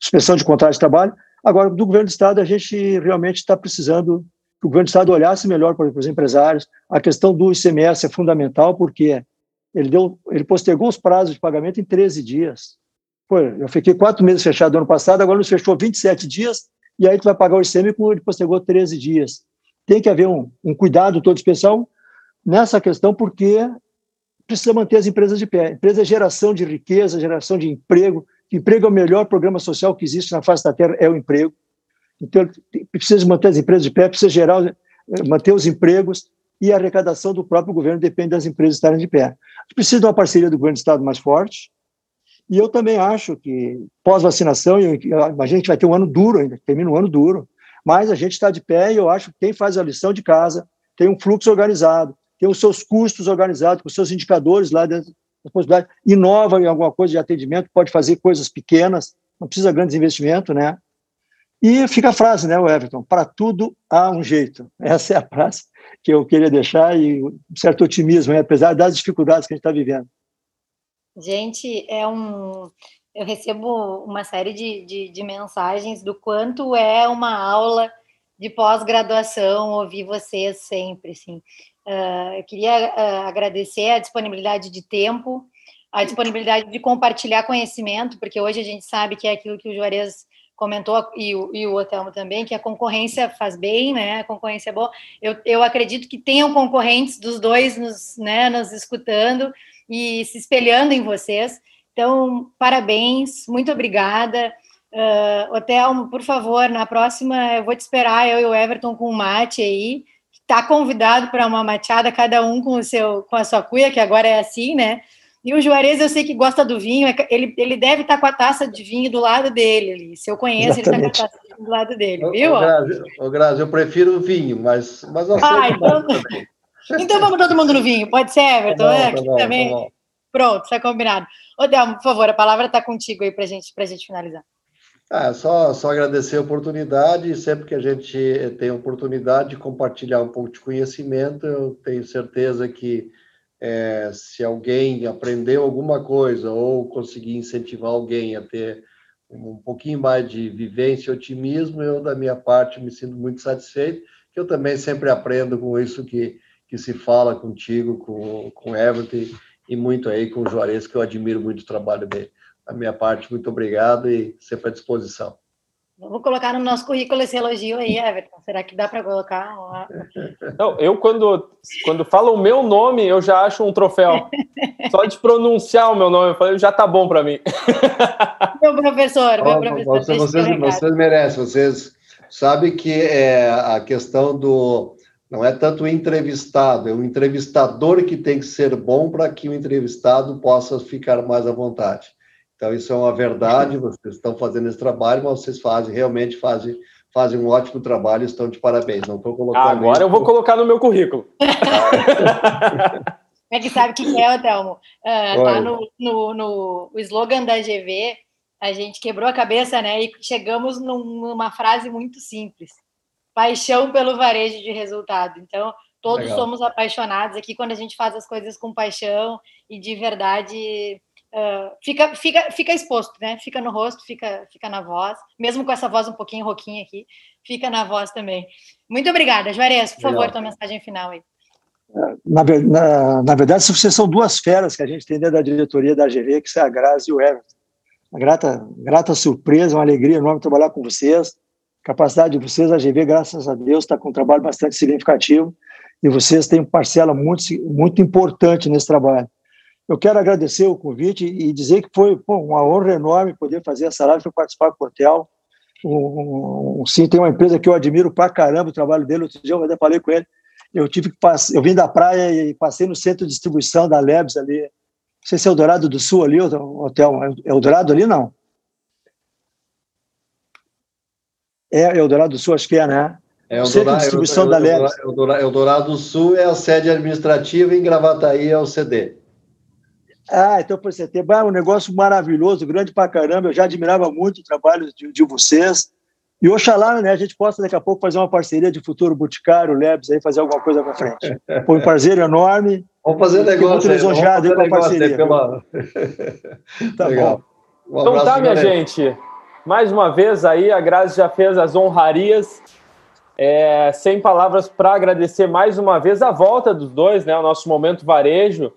suspensão de contrato de trabalho. Agora, do governo do Estado, a gente realmente está precisando que o governo do Estado olhasse melhor para, os empresários. A questão do ICMS é fundamental, porque ele, deu, ele postergou os prazos de pagamento em 13 dias. Pô, eu fiquei quatro meses fechado ano passado, agora nos fechou 27 dias, e aí tu vai pagar o ICM ele postergou 13 dias tem que haver um, um cuidado todo especial nessa questão, porque precisa manter as empresas de pé. Empresa é geração de riqueza, geração de emprego. Emprego é o melhor programa social que existe na face da Terra, é o emprego. Então, precisa manter as empresas de pé, precisa gerar, manter os empregos e a arrecadação do próprio governo depende das empresas estarem de pé. Precisa de uma parceria do governo do Estado mais forte. E eu também acho que pós-vacinação, a gente vai ter um ano duro ainda, termina um ano duro mas a gente está de pé e eu acho que quem faz a lição de casa tem um fluxo organizado, tem os seus custos organizados, com os seus indicadores lá dentro inova em alguma coisa de atendimento, pode fazer coisas pequenas, não precisa grandes investimentos, né? E fica a frase, né, Everton? Para tudo há um jeito. Essa é a frase que eu queria deixar e um certo otimismo, né? apesar das dificuldades que a gente está vivendo. Gente, é um eu recebo uma série de, de, de mensagens do quanto é uma aula de pós-graduação ouvir vocês sempre, assim. Uh, eu queria uh, agradecer a disponibilidade de tempo, a disponibilidade de compartilhar conhecimento, porque hoje a gente sabe que é aquilo que o Juarez comentou, e o, e o Otelmo também, que a concorrência faz bem, né? A concorrência é boa. Eu, eu acredito que tenham concorrentes dos dois nos, né, nos escutando e se espelhando em vocês. Então, parabéns, muito obrigada. Uh, Otelmo, por favor, na próxima eu vou te esperar, eu e o Everton com o mate aí. Está convidado para uma mateada, cada um com, o seu, com a sua cuia, que agora é assim, né? E o Juarez, eu sei que gosta do vinho, é ele, ele deve estar tá com a taça de vinho do lado dele ali. Se eu conheço, Exatamente. ele está com a taça de vinho do lado dele, viu? Ô, Grazi, ô, Grazi, eu prefiro o vinho, mas, mas eu ah, então... então vamos todo mundo no vinho, pode ser, Everton? Tá bom, é, tá bom, também. Tá Pronto, está combinado. Ô, Delmo, por favor, a palavra está contigo aí para gente, a gente finalizar. Ah, só, só agradecer a oportunidade, sempre que a gente tem a oportunidade de compartilhar um pouco de conhecimento, eu tenho certeza que é, se alguém aprendeu alguma coisa ou conseguir incentivar alguém a ter um pouquinho mais de vivência e otimismo, eu, da minha parte, me sinto muito satisfeito, que eu também sempre aprendo com isso que, que se fala contigo, com, com Everton e muito aí com o Juarez, que eu admiro muito o trabalho dele. Da minha parte, muito obrigado e sempre à disposição. Vamos colocar no nosso currículo esse elogio aí, Everton. Será que dá para colocar? [LAUGHS] Não, eu, quando, quando falo o meu nome, eu já acho um troféu. Só de pronunciar o meu nome, eu falei, já tá bom para mim. [LAUGHS] Meu professor, meu professor. Você, vocês, vocês merecem, vocês sabem que é a questão do. Não é tanto o entrevistado, é o entrevistador que tem que ser bom para que o entrevistado possa ficar mais à vontade. Então, isso é uma verdade, vocês estão fazendo esse trabalho, mas vocês fazem, realmente fazem, fazem um ótimo trabalho e estão de parabéns. Não estou colocando. Ah, agora eu vou colocar no meu currículo. [LAUGHS] é que sabe o que é, Thelmo? Uh, lá no, no, no o slogan da GV, a gente quebrou a cabeça, né? E chegamos numa frase muito simples: paixão pelo varejo de resultado. Então, todos Legal. somos apaixonados aqui quando a gente faz as coisas com paixão e de verdade Uh, fica, fica, fica exposto, né? Fica no rosto, fica, fica na voz, mesmo com essa voz um pouquinho roquinha aqui, fica na voz também. Muito obrigada, Juarez, por favor, tua mensagem final aí. Na, na, na, verdade, vocês são duas feras que a gente tem dentro da diretoria da GV, que são a Grazi e o Everton. Uma grata, grata surpresa, uma alegria enorme trabalhar com vocês. Capacidade de vocês, a GV, graças a Deus, está com um trabalho bastante significativo e vocês têm parcela muito, muito importante nesse trabalho. Eu quero agradecer o convite e dizer que foi pô, uma honra enorme poder fazer essa live, participar com o hotel. Um, um, sim, tem uma empresa que eu admiro pra caramba o trabalho dele. Outro dia eu até falei com ele. Eu tive que passar, eu vim da praia e passei no centro de distribuição da Lebs ali. Não sei se é o Dourado do Sul ali, o hotel. É o Dourado ali, não? É, é o Dourado do Sul, acho que é, né? É o, de distribuição é o, da Lebs. É o Dourado do Sul é a sede administrativa e em Gravataí é o CD. Ah, então para você ter um negócio maravilhoso, grande pra caramba. Eu já admirava muito o trabalho de, de vocês. E oxalá, né, a gente possa daqui a pouco fazer uma parceria de futuro Boticário, Lebs, aí fazer alguma coisa para frente. Foi um parceiro enorme. Vamos fazer negócio. Muito lisonjeado com a parceria. Pela... [LAUGHS] tá Legal. bom. Um então tá, minha gente. Mais uma vez aí, a Grazi já fez as honrarias. É, sem palavras para agradecer mais uma vez a volta dos dois, né? O nosso momento varejo.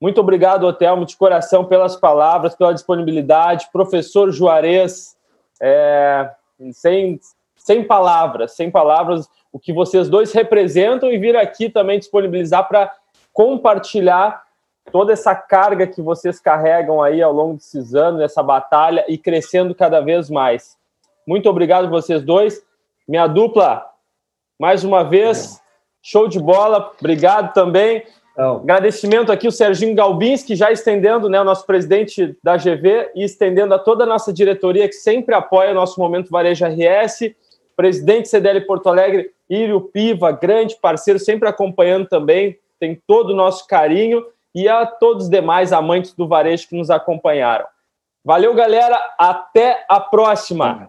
Muito obrigado, Otelmo, de coração, pelas palavras, pela disponibilidade. Professor Juarez, é, sem, sem palavras, sem palavras, o que vocês dois representam e vir aqui também disponibilizar para compartilhar toda essa carga que vocês carregam aí ao longo desses anos, essa batalha e crescendo cada vez mais. Muito obrigado vocês dois. Minha dupla, mais uma vez, show de bola. Obrigado também. Então, Agradecimento aqui o Serginho Galbinski, já estendendo, né, o nosso presidente da GV e estendendo a toda a nossa diretoria que sempre apoia o nosso Momento Varejo RS, presidente CDL Porto Alegre, Írio Piva, grande parceiro, sempre acompanhando também, tem todo o nosso carinho e a todos os demais amantes do varejo que nos acompanharam. Valeu, galera, até a próxima!